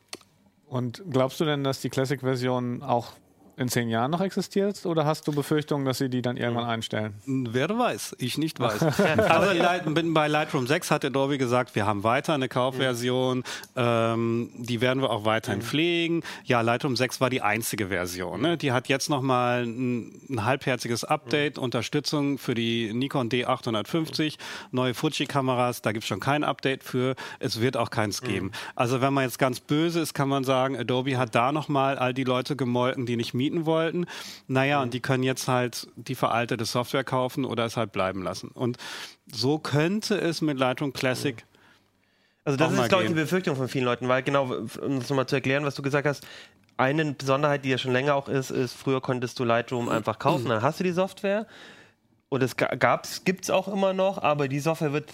Und glaubst du denn, dass die Classic-Version auch in zehn Jahren noch existiert? Oder hast du Befürchtungen, dass sie die dann irgendwann einstellen? Wer weiß, ich nicht weiß. also Light- bin- bei Lightroom 6 hat Adobe gesagt, wir haben weiter eine Kaufversion, ähm, die werden wir auch weiterhin pflegen. Ja, Lightroom 6 war die einzige Version. Ne? Die hat jetzt nochmal ein, ein halbherziges Update, Unterstützung für die Nikon D850, neue Fuji-Kameras, da gibt es schon kein Update für, es wird auch keins geben. Also wenn man jetzt ganz böse ist, kann man sagen, Adobe hat da nochmal all die Leute gemolken, die nicht mieten wollten. Naja, und die können jetzt halt die veraltete Software kaufen oder es halt bleiben lassen. Und so könnte es mit Lightroom Classic Also das ist, glaube ich, die. Befürchtung von vielen Leuten, weil genau, um das nochmal zu erklären, was du gesagt hast, eine Besonderheit, die ja schon länger auch ist, ist, früher konntest du Lightroom einfach kaufen, dann hast du die Software und es gibt es auch immer noch, aber die Software wird,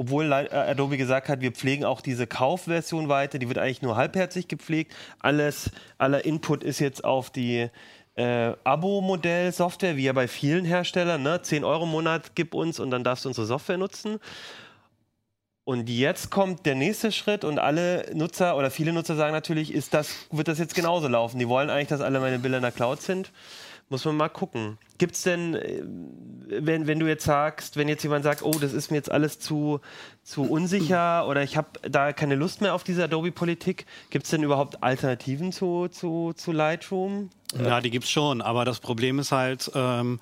obwohl äh, Adobe gesagt hat, wir pflegen auch diese Kaufversion weiter, die wird eigentlich nur halbherzig gepflegt. Alles, aller Input ist jetzt auf die äh, Abo-Modell-Software, wie ja bei vielen Herstellern, ne? 10 Euro im Monat gib uns und dann darfst du unsere Software nutzen. Und jetzt kommt der nächste Schritt und alle Nutzer oder viele Nutzer sagen natürlich, ist das, wird das jetzt genauso laufen? Die wollen eigentlich, dass alle meine Bilder in der Cloud sind. Muss man mal gucken. Gibt es denn, äh, wenn, wenn du jetzt sagst, wenn jetzt jemand sagt, oh, das ist mir jetzt alles zu, zu unsicher oder ich habe da keine Lust mehr auf diese Adobe-Politik, gibt es denn überhaupt Alternativen zu, zu, zu Lightroom? Ja, die gibt's schon, aber das Problem ist halt, ähm,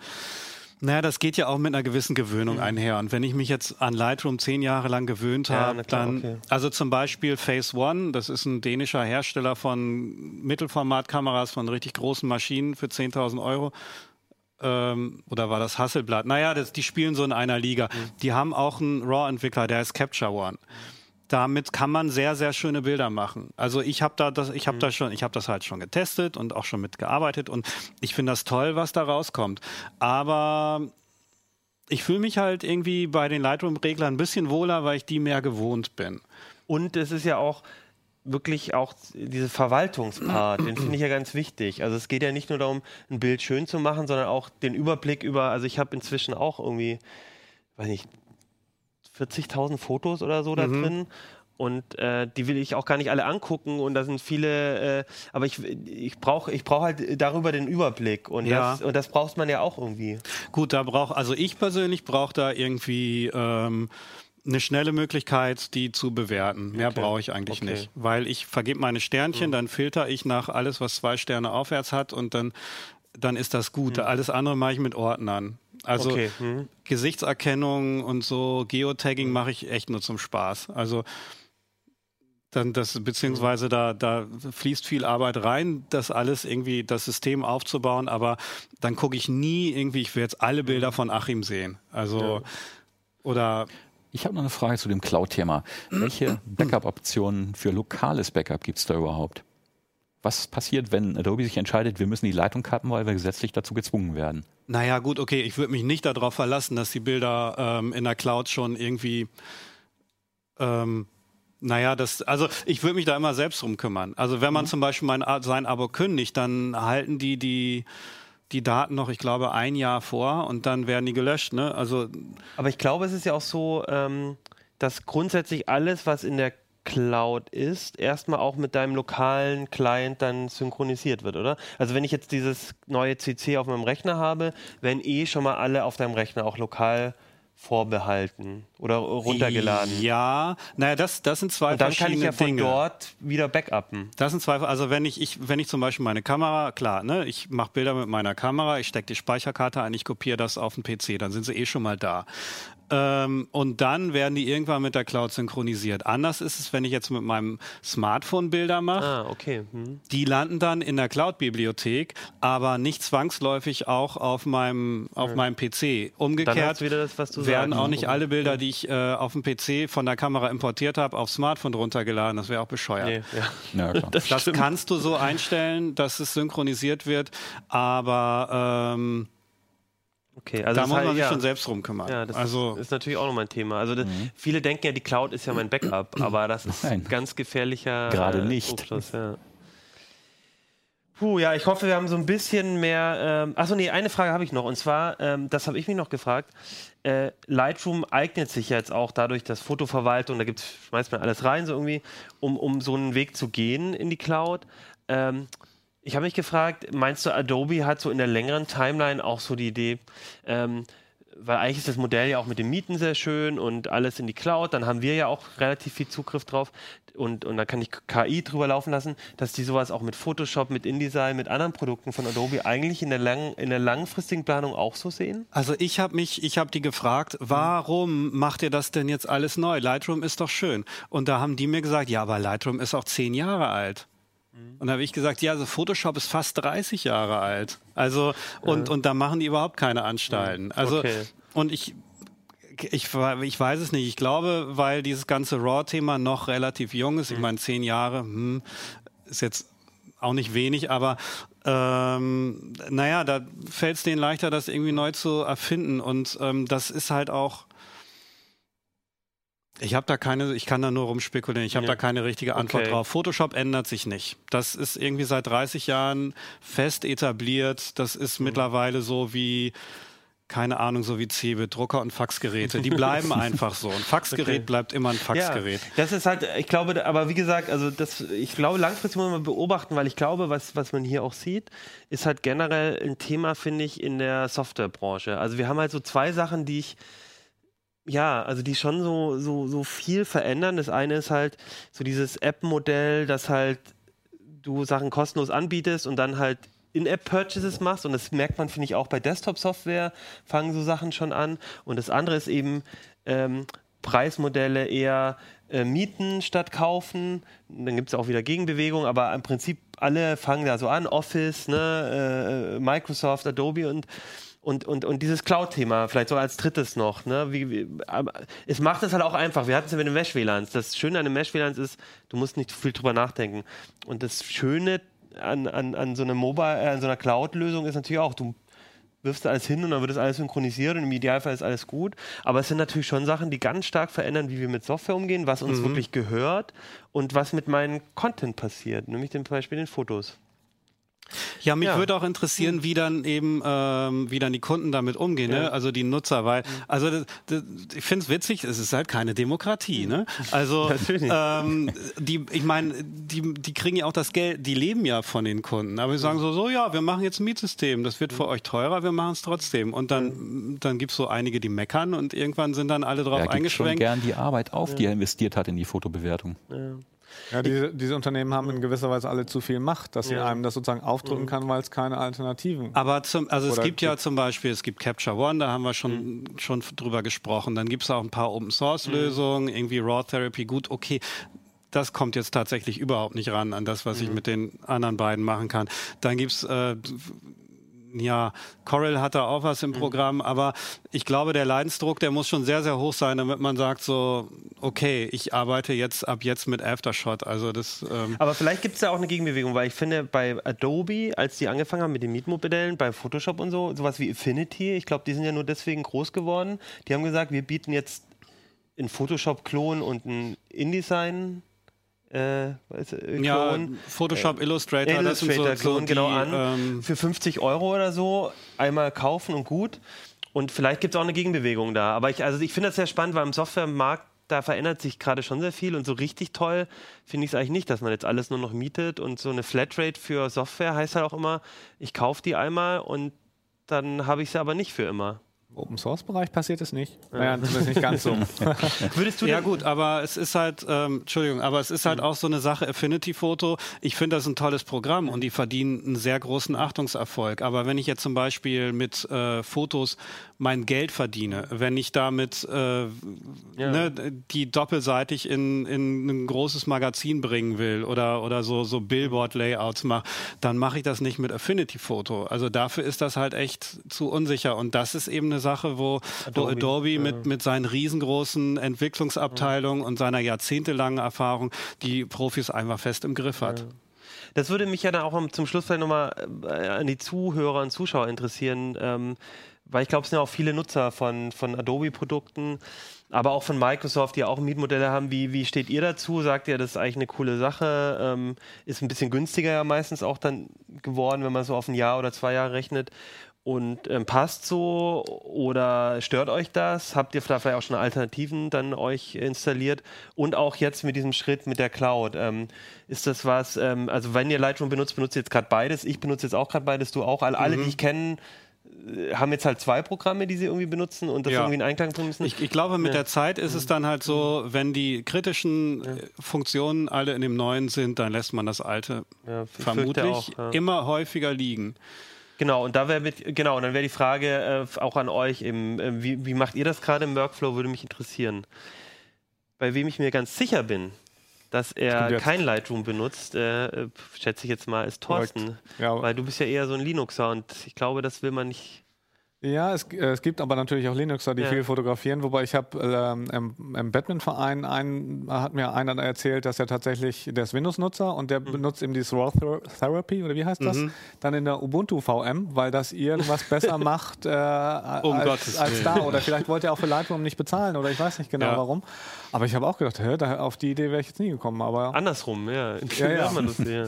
naja, das geht ja auch mit einer gewissen Gewöhnung einher. Und wenn ich mich jetzt an Lightroom zehn Jahre lang gewöhnt Ja, habe, klar, dann, okay. also zum Beispiel Phase One, das ist ein dänischer Hersteller von Mittelformatkameras, von richtig großen Maschinen für 10.000 Euro. Ähm, oder war das Hasselblatt? Naja, das, die spielen so in einer Liga. Die haben auch einen RAW-Entwickler, der ist Capture One damit kann man sehr sehr schöne Bilder machen. Also ich habe da das ich habe da schon ich habe das halt schon getestet und auch schon mitgearbeitet und ich finde das toll, was da rauskommt. Aber ich fühle mich halt irgendwie bei den Lightroom Reglern ein bisschen wohler, weil ich die mehr gewohnt bin. Und es ist ja auch wirklich auch diese Verwaltungspart, den finde ich ja ganz wichtig. Also es geht ja nicht nur darum, ein Bild schön zu machen, sondern auch den Überblick über, also ich habe inzwischen auch irgendwie, weiß nicht, 40.000 Fotos oder so da Mhm. drin. Und äh, die will ich auch gar nicht alle angucken und da sind viele, äh, aber ich, ich brauche ich brauch halt darüber den Überblick und, Ja. das, und das braucht man ja auch irgendwie. Gut, da braucht, also ich persönlich brauche da irgendwie ähm, eine schnelle Möglichkeit, die zu bewerten. Mehr Okay. brauche ich eigentlich Okay. nicht. Weil ich vergebe meine Sternchen, dann filter ich nach alles, was zwei Sterne aufwärts hat und dann, dann ist das gut. Alles andere mache ich mit Ordnern. Also Okay, hm. Gesichtserkennung und so Geotagging mache ich echt nur zum Spaß. Also dann das, beziehungsweise da, da fließt viel Arbeit rein, das alles irgendwie, das System aufzubauen, aber dann gucke ich nie irgendwie, ich will jetzt alle Bilder von Achim sehen. Also, oder Ich habe noch eine Frage zu dem Cloud-Thema. Welche Backup-Optionen für lokales Backup gibt es da überhaupt? Was passiert, wenn Adobe sich entscheidet, wir müssen die Leitung kappen, weil wir gesetzlich dazu gezwungen werden? Naja, gut, okay, ich würde mich nicht darauf verlassen, dass die Bilder ähm, in der Cloud schon irgendwie. Ähm, naja, das, also ich würde mich da immer selbst drum kümmern. Also wenn man zum Beispiel mein, A- sein Abo kündigt, dann halten die die die Daten noch, ich glaube, ein Jahr vor und dann werden die gelöscht. Ne? Also Aber ich glaube, es ist ja auch so, ähm, dass grundsätzlich alles, was in der Cloud ist, erstmal auch mit deinem lokalen Client dann synchronisiert wird, oder? Also wenn ich jetzt dieses neue CC auf meinem Rechner habe, werden eh schon mal alle auf deinem Rechner auch lokal vorbehalten oder runtergeladen. Ja, naja, das, das sind zwei Und dann kann verschiedene ich ja von Dinge. dort wieder backuppen. Das sind zwei, also wenn ich, ich, wenn ich zum Beispiel meine Kamera, klar, ne, ich mache Bilder mit meiner Kamera, ich stecke die Speicherkarte ein, ich kopiere das auf den PC, dann sind sie eh schon mal da. Ähm, und dann werden die irgendwann mit der Cloud synchronisiert. Anders ist es, wenn ich jetzt mit meinem Smartphone Bilder mache. Ah, okay. Hm. Die landen dann in der Cloud-Bibliothek, aber nicht zwangsläufig auch auf meinem, auf meinem PC. Umgekehrt das, werden auch nicht alle Bilder, die ich äh, auf dem PC von der Kamera importiert habe, aufs Smartphone runtergeladen. Das wäre auch bescheuert. Nee, ja. Ja, klar. Das kannst du so einstellen, dass es synchronisiert wird, aber ähm, Okay, also da das muss heißt, man sich ja. schon selbst drum kümmern. Ja, das also ist natürlich auch nochmal ein Thema. Also das, viele denken ja, die Cloud ist ja mein Backup, aber das ist Nein. ein ganz gefährlicher Gerade äh, nicht. Trugschluss, ja. Puh, ja, ich hoffe, wir haben so ein bisschen mehr. Ähm, achso, nee, eine Frage habe ich noch. Und zwar, ähm, das habe ich mich noch gefragt. Äh, Lightroom eignet sich jetzt auch dadurch, dass Fotoverwaltung, da gibt's, schmeißt man alles rein, so irgendwie, um, um so einen Weg zu gehen in die Cloud. Ähm, ich habe mich gefragt, meinst du, Adobe hat so in der längeren Timeline auch so die Idee, ähm, weil eigentlich ist das Modell ja auch mit den Mieten sehr schön und alles in die Cloud, dann haben wir ja auch relativ viel Zugriff drauf und, und da kann ich KI drüber laufen lassen, dass die sowas auch mit Photoshop, mit InDesign, mit anderen Produkten von Adobe eigentlich in der, lang, in der langfristigen Planung auch so sehen? Also ich habe mich, ich habe die gefragt, warum macht ihr das denn jetzt alles neu? Lightroom ist doch schön. Und da haben die mir gesagt, ja, aber Lightroom ist auch zehn Jahre alt. Und da habe ich gesagt, ja, also Photoshop ist fast 30 Jahre alt. Also und und da machen die überhaupt keine Anstalten. Also Okay. und ich ich, ich weiß es nicht. Ich glaube, weil dieses ganze RAW-Thema noch relativ jung ist. Ich meine, zehn Jahre hm, ist jetzt auch nicht wenig, aber ähm, naja, da fällt es denen leichter, das irgendwie neu zu erfinden. Und ähm, das ist halt auch. Ich habe da keine, ich kann da nur rumspekulieren, ich habe Ja. da keine richtige Antwort Okay. drauf. Photoshop ändert sich nicht. Das ist irgendwie seit 30 Jahren fest etabliert. Das ist mittlerweile so wie, keine Ahnung, so wie Cebe, Drucker und Faxgeräte. Die bleiben einfach so. Ein Faxgerät Okay. bleibt immer ein Faxgerät. Ja, das ist halt, ich glaube, aber wie gesagt, also das, ich glaube, langfristig muss man beobachten, weil ich glaube, was, was man hier auch sieht, ist halt generell ein Thema, finde ich, in der Softwarebranche. Also wir haben halt so zwei Sachen, die ich, ja, also die schon so, so, so viel verändern. Das eine ist halt so dieses App-Modell, dass halt du Sachen kostenlos anbietest und dann halt In-App-Purchases machst. Und das merkt man, finde ich, auch bei Desktop-Software, fangen so Sachen schon an. Und das andere ist eben ähm, Preismodelle eher äh, mieten statt kaufen. Dann gibt es auch wieder Gegenbewegung, aber im Prinzip alle fangen da so an. Office, ne, äh, Microsoft, Adobe und und, und, und dieses Cloud-Thema, vielleicht so als drittes noch. Ne? Wie, wie, es macht es halt auch einfach. Wir hatten es ja mit dem Mesh-WLANs. Das Schöne an dem Mesh-WLANs ist, du musst nicht viel drüber nachdenken. Und das Schöne an, an, an so einer Mobile, äh, an so einer Cloud-Lösung ist natürlich auch, du wirfst alles hin und dann wird es alles synchronisiert und im Idealfall ist alles gut. Aber es sind natürlich schon Sachen, die ganz stark verändern, wie wir mit Software umgehen, was uns wirklich gehört und was mit meinem Content passiert, nämlich zum Beispiel den Fotos. Ja, mich Ja. würde auch interessieren, wie dann eben, ähm, wie dann die Kunden damit umgehen, Ja. ne? also die Nutzer, weil, also das, das, ich finde es witzig, es ist halt keine Demokratie, ne? Also ähm, die, ich meine, die, die kriegen ja auch das Geld, die leben ja von den Kunden, aber wir sagen so, so ja, wir machen jetzt ein Mietsystem, das wird für euch teurer, wir machen es trotzdem. Und dann, dann gibt es so einige, die meckern und irgendwann sind dann alle drauf Er gibt schon eingeschränkt. gern die Arbeit auf, die er investiert hat in die Fotobewertung. Ja, diese, diese Unternehmen haben in gewisser Weise alle zu viel Macht, dass sie Ja. einem das sozusagen aufdrücken kann, weil es keine Alternativen Aber zum, also es gibt ja zum Beispiel, es gibt Capture One, da haben wir schon, schon drüber gesprochen. Dann gibt es auch ein paar Open Source Lösungen, irgendwie Raw Therapy, gut, okay. Das kommt jetzt tatsächlich überhaupt nicht ran an das, was ich mit den anderen beiden machen kann. Dann gibt's äh, ja, Corel hat da auch was im Programm, aber ich glaube, der Leidensdruck, der muss schon sehr, sehr hoch sein, damit man sagt so, okay, ich arbeite jetzt ab jetzt mit Aftershot. Also das ähm, Aber vielleicht gibt es da auch eine Gegenbewegung, weil ich finde, bei Adobe, als die angefangen haben mit den Mietmodellen, bei Photoshop und so, sowas wie Affinity, ich glaube, die sind ja nur deswegen groß geworden. Die haben gesagt, wir bieten jetzt einen Photoshop-Klon und einen InDesign. Äh, was, äh, ja, Klon. Photoshop, Illustrator, das sind so, so Illustrator-Klon, die, genau an. ähm, für 50 Euro oder so einmal kaufen und gut. Und vielleicht gibt es auch eine Gegenbewegung da. Aber ich, also ich finde das sehr spannend, weil im Softwaremarkt, da verändert sich gerade schon sehr viel und so richtig toll finde ich es eigentlich nicht, dass man jetzt alles nur noch mietet und so eine Flatrate für Software heißt halt auch immer, ich kaufe die einmal und dann habe ich sie aber nicht für immer. Im Open Source Bereich passiert es nicht. Naja, zumindest nicht ganz so. Würdest du Ja gut, aber es ist halt, ähm, Entschuldigung, aber es ist halt auch so eine Sache, Affinity Photo, ich finde das ein tolles Programm und die verdienen einen sehr großen Achtungserfolg. Aber wenn ich jetzt zum Beispiel mit äh, Fotos mein Geld verdiene, wenn ich damit äh, ne, die doppelseitig in, in ein großes Magazin bringen will oder, oder so, so Billboard-Layouts mache, dann mache ich das nicht mit Affinity Photo. Also dafür ist das halt echt zu unsicher. Und das ist eben eine Sache, wo Adobe, Adobe mit, mit seinen riesengroßen Entwicklungsabteilungen und seiner jahrzehntelangen Erfahrung die Profis einfach fest im Griff hat. Das würde mich ja dann auch zum Schluss vielleicht nochmal äh, an die Zuhörer und Zuschauer interessieren, ähm, weil ich glaube, es sind ja auch viele Nutzer von, von Adobe-Produkten, aber auch von Microsoft, die auch Mietmodelle haben. Wie, wie steht ihr dazu? Sagt ihr, das ist eigentlich eine coole Sache? Ähm, ist ein bisschen günstiger ja meistens auch dann geworden, wenn man so auf ein Jahr oder zwei Jahre rechnet. Und ähm, passt so oder stört euch das? Habt ihr vielleicht auch schon Alternativen dann euch installiert? Und auch jetzt mit diesem Schritt mit der Cloud. Ähm, ist das was, ähm, also wenn ihr Lightroom benutzt, benutzt ihr jetzt gerade beides. Ich benutze jetzt auch gerade beides, du auch. Alle, alle die ich kenne, äh, haben jetzt halt zwei Programme, die sie irgendwie benutzen und das Ja. irgendwie in Einklang bringen müssen. Ich, ich glaube, mit Ja. der Zeit ist es dann halt so, wenn die kritischen äh, Funktionen alle in dem neuen sind, dann lässt man das alte Ja, vermutlich auch, ja. immer häufiger liegen. Genau, und da wäre mit, genau, und dann wäre die Frage äh, auch an euch eben, äh, wie, wie macht ihr das gerade im Workflow, würde mich interessieren. Bei wem ich mir ganz sicher bin, dass er kein Lightroom benutzt, äh, schätze ich jetzt mal, ist Thorsten. Ja, Weil du bist ja eher so ein Linuxer und ich glaube, das will man nicht. Ja, es, äh, es gibt aber natürlich auch Linuxer, die Ja. viel fotografieren, wobei ich habe ähm, im, im Batman-Verein, einen, hat mir einer erzählt, dass er tatsächlich, der ist Windows-Nutzer und Mhm. der benutzt eben dieses Raw Ther- Therapy, oder wie heißt das? Dann in der Ubuntu VM, weil das irgendwas besser macht äh, Um als, als da. Oder vielleicht wollte er auch für Lightroom nicht bezahlen oder ich weiß nicht genau Ja. warum. Aber ich habe auch gedacht, hä, da, auf die Idee wäre ich jetzt nie gekommen. Aber Andersrum, ja. Ja, ja. Man das, ja.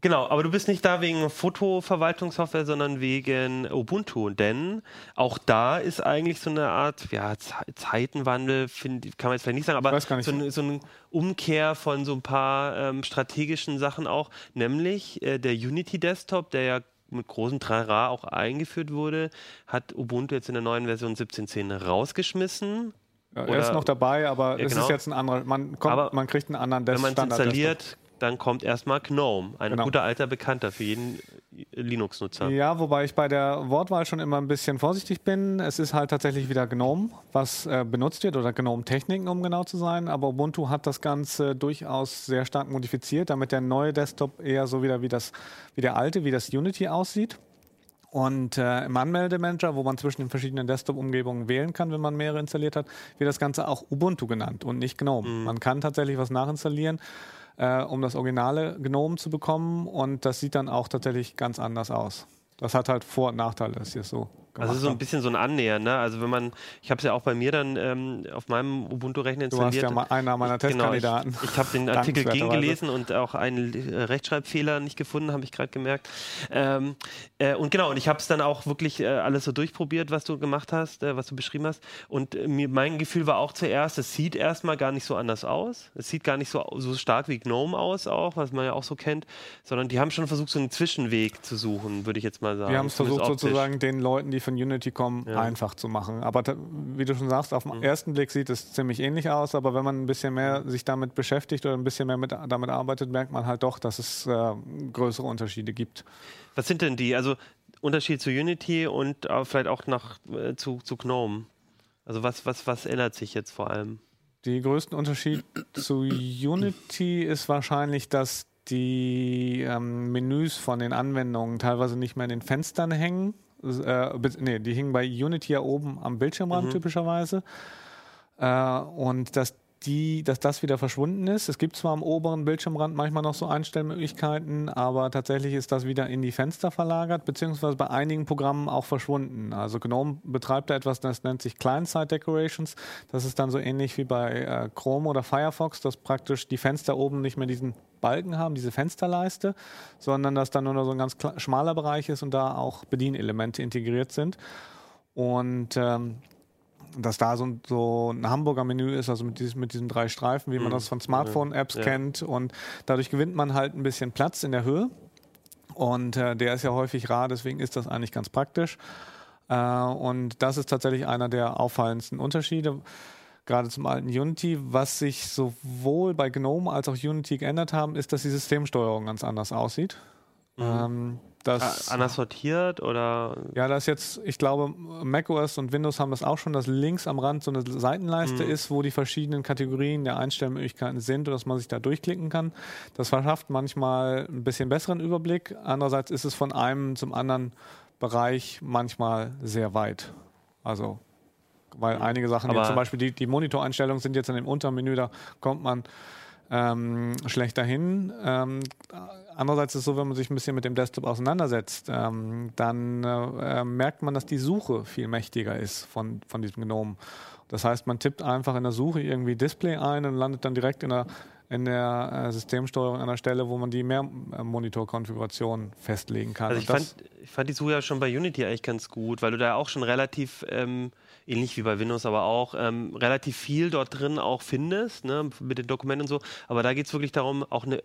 Genau, aber du bist nicht da wegen Fotoverwaltungssoftware, sondern wegen Ubuntu. Denn auch da ist eigentlich so eine Art ja, Ze- Zeitenwandel, find, kann man jetzt vielleicht nicht sagen, aber nicht. so, eine, so eine Umkehr von so ein paar ähm, strategischen Sachen auch. Nämlich äh, der Unity Desktop, der ja mit großem Trara auch eingeführt wurde, hat Ubuntu jetzt in der neuen Version 17.10 rausgeschmissen. ja, er ist noch dabei, aber Ja, es genau. ist jetzt ein anderer, man, kommt, man kriegt einen anderen Wenn man es installiert, dann kommt erstmal GNOME, ein Genau. guter alter Bekannter für jeden Linux-Nutzer. Ja, wobei ich bei der Wortwahl schon immer ein bisschen vorsichtig bin. Es ist halt tatsächlich wieder GNOME, was äh, benutzt wird, oder GNOME-Techniken, um genau zu sein. Aber Ubuntu hat das Ganze durchaus sehr stark modifiziert, damit der neue Desktop eher so wieder wie, das, wie der alte, wie das Unity aussieht. Und äh, im Anmeldemanager, wo man zwischen den verschiedenen Desktop-Umgebungen wählen kann, wenn man mehrere installiert hat, wird das Ganze auch Ubuntu genannt und nicht GNOME. Man kann tatsächlich was nachinstallieren, äh, um das originale GNOME zu bekommen und das sieht dann auch tatsächlich ganz anders aus. Das hat halt Vor- und Nachteile, dass sie es so Also so ein bisschen so ein Annähern, ne? Also wenn man, ich habe es ja auch bei mir dann ähm, auf meinem Ubuntu-Rechner Du warst installiert. ja einer meiner Testkandidaten. Genau, ich ich habe den Artikel gegengelesen und auch einen äh, Rechtschreibfehler nicht gefunden, habe ich gerade gemerkt. Ähm, äh, und genau, und ich habe es dann auch wirklich äh, alles so durchprobiert, was du gemacht hast, äh, was du beschrieben hast. Und äh, mir, mein Gefühl war auch zuerst, es sieht erstmal gar nicht so anders aus. Es sieht gar nicht so, so stark wie GNOME aus, auch, was man ja auch so kennt, sondern die haben schon versucht, so einen Zwischenweg zu suchen, würde ich jetzt mal sagen. Wir haben es versucht, sozusagen den Leuten, die von Unity kommen, Ja. einfach zu machen. Aber wie du schon sagst, auf den ersten Blick sieht es ziemlich ähnlich aus, aber wenn man ein bisschen mehr sich damit beschäftigt oder ein bisschen mehr mit, damit arbeitet, merkt man halt doch, dass es äh, größere Unterschiede gibt. Was sind denn die? Also Unterschied zu Unity und äh, vielleicht auch nach, äh, zu, zu GNOME. Also was, was, was ändert sich jetzt vor allem? Die größten Unterschied zu Unity ist wahrscheinlich, dass die ähm, Menüs von den Anwendungen teilweise nicht mehr in den Fenstern hängen. Äh, nee, die hingen bei Unity ja oben am Bildschirmrand typischerweise. Äh, und dass die, dass das wieder verschwunden ist. Es gibt zwar am oberen Bildschirmrand manchmal noch so Einstellmöglichkeiten, aber tatsächlich ist das wieder in die Fenster verlagert, beziehungsweise bei einigen Programmen auch verschwunden. Also GNOME betreibt da etwas, das nennt sich Client-Side Decorations. Das ist dann so ähnlich wie bei äh, Chrome oder Firefox, dass praktisch die Fenster oben nicht mehr diesen Balken haben, diese Fensterleiste, sondern dass dann nur noch so ein ganz schmaler Bereich ist und da auch Bedienelemente integriert sind. Und ähm, dass da so ein, so ein Hamburger Menü ist, also mit, diesem, mit diesen drei Streifen, wie man das von Smartphone-Apps Ja. kennt. Und dadurch gewinnt man halt ein bisschen Platz in der Höhe. Und äh, der ist ja häufig rar, deswegen ist das eigentlich ganz praktisch. Äh, und das ist tatsächlich einer der auffallendsten Unterschiede, gerade zum alten Unity. Was sich sowohl bei GNOME als auch Unity geändert haben, ist, dass die Systemsteuerung ganz anders aussieht. Ähm, das, anders sortiert oder ja, das ist jetzt, ich glaube, macOS und Windows haben das auch schon, dass links am Rand so eine Seitenleiste ist, wo die verschiedenen Kategorien der Einstellmöglichkeiten sind und dass man sich da durchklicken kann. Das verschafft manchmal ein bisschen besseren Überblick. Andererseits ist es von einem zum anderen Bereich manchmal sehr weit. Also, weil einige Sachen, zum Beispiel die, die Monitoreinstellungen sind jetzt in dem Untermenü, da kommt man ähm, schlechter hin. Ähm, andererseits ist es so, wenn man sich ein bisschen mit dem Desktop auseinandersetzt, ähm, dann äh, äh, merkt man, dass die Suche viel mächtiger ist von, von diesem Gnome. Das heißt, man tippt einfach in der Suche irgendwie Display ein und landet dann direkt in der, in der äh, Systemsteuerung an einer Stelle, wo man die Mehrmonitor-Konfiguration festlegen kann. Also ich fand, ich fand die Suche ja schon bei Unity eigentlich ganz gut, weil du da auch schon relativ, ähm, ähnlich wie bei Windows, aber auch ähm, relativ viel dort drin auch findest, ne, mit den Dokumenten und so. Aber da geht es wirklich darum, auch eine, äh,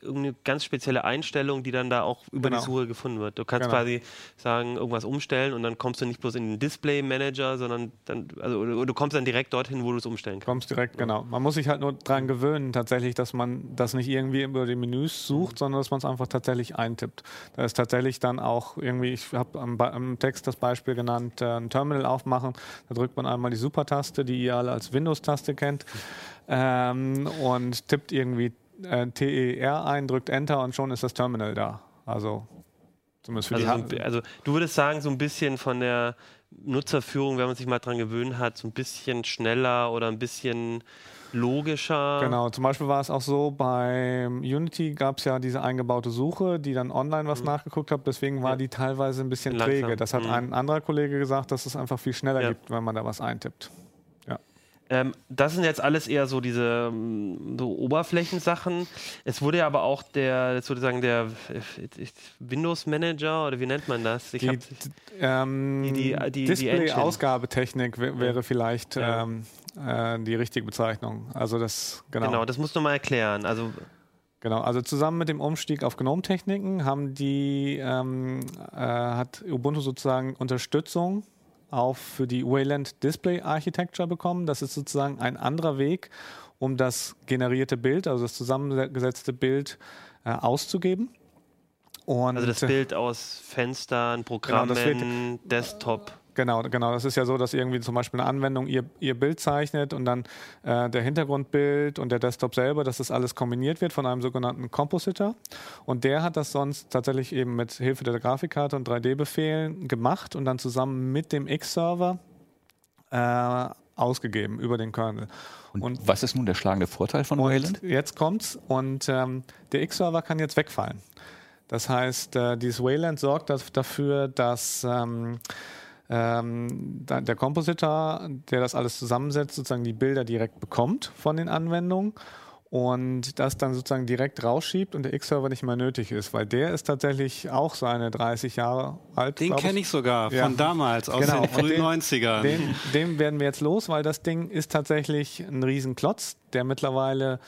irgendeine ganz spezielle Einstellung, die dann da auch über Genau. die Suche gefunden wird. Du kannst Genau. quasi sagen, irgendwas umstellen und dann kommst du nicht bloß in den Display Manager, sondern dann, also du kommst dann direkt dorthin, wo du es umstellen kannst. kommst direkt, genau. Man muss sich halt nur dran gewöhnen, tatsächlich, dass man das nicht irgendwie über die Menüs sucht, sondern dass man es einfach tatsächlich eintippt. Da ist tatsächlich dann auch irgendwie, ich habe am, am Text das Beispiel genannt, äh, ein Terminal aufmachen, da drückt man einmal die Super-Taste, die ihr alle als Windows-Taste kennt, ähm, und tippt irgendwie äh, TER ein, drückt Enter und schon ist das Terminal da. Also zumindest für Also, die so Hand. bi- also du würdest sagen, so ein bisschen von der Nutzerführung, wenn man sich mal dran gewöhnt hat, so ein bisschen schneller oder ein bisschen logischer. Genau, zum Beispiel war es auch so, bei Unity gab es ja diese eingebaute Suche, die dann online was nachgeguckt hat, deswegen war Mhm. Ja. die teilweise ein bisschen Langsam. träge. Das hat Mhm. ein anderer Kollege gesagt, dass es einfach viel schneller Ja. gibt, wenn man da was eintippt. Ähm, das sind jetzt alles eher so diese ähm, so Oberflächensachen. Es wurde ja aber auch der, sozusagen der Windows Manager oder wie nennt man das? Ich Die, hab, ähm, die- die- die- Display-Ausgabetechnik wär- wäre vielleicht Ja. ähm, äh, die richtige Bezeichnung. Also das, genau. genau. das musst du mal erklären. Also Genau, also zusammen mit dem Umstieg auf GNOME-Techniken haben die, ähm, äh, hat Ubuntu sozusagen Unterstützung auch für die Wayland Display Architecture bekommen. Das ist sozusagen ein anderer Weg, um das generierte Bild, also das zusammengesetzte Bild äh, auszugeben. Und Also das Bild aus Fenstern, Programmen, das wird- Desktop. Genau, genau. Das ist ja so, dass irgendwie zum Beispiel eine Anwendung ihr, ihr Bild zeichnet und dann äh, der Hintergrundbild und der Desktop selber, dass das alles kombiniert wird von einem sogenannten Compositor. Und der hat das sonst tatsächlich eben mit Hilfe der Grafikkarte und 3D-Befehlen gemacht und dann zusammen mit dem X-Server äh, ausgegeben über den Kernel. Und, was ist nun der schlagende Vorteil von Wayland? Und jetzt kommt's und ähm, der X-Server kann jetzt wegfallen. Das heißt, äh, dieses Wayland sorgt dafür, dass ähm, ähm, der Compositor, der das alles zusammensetzt, sozusagen die Bilder direkt bekommt von den Anwendungen und das dann sozusagen direkt rausschiebt und der X-Server nicht mehr nötig ist, weil der ist tatsächlich auch seine 30 Jahre alt. Den kenne ich sogar Ja. von damals, aus Genau. den frühen Den- 90ern. Den, den werden wir jetzt los, weil das Ding ist tatsächlich ein Riesenklotz, der mittlerweile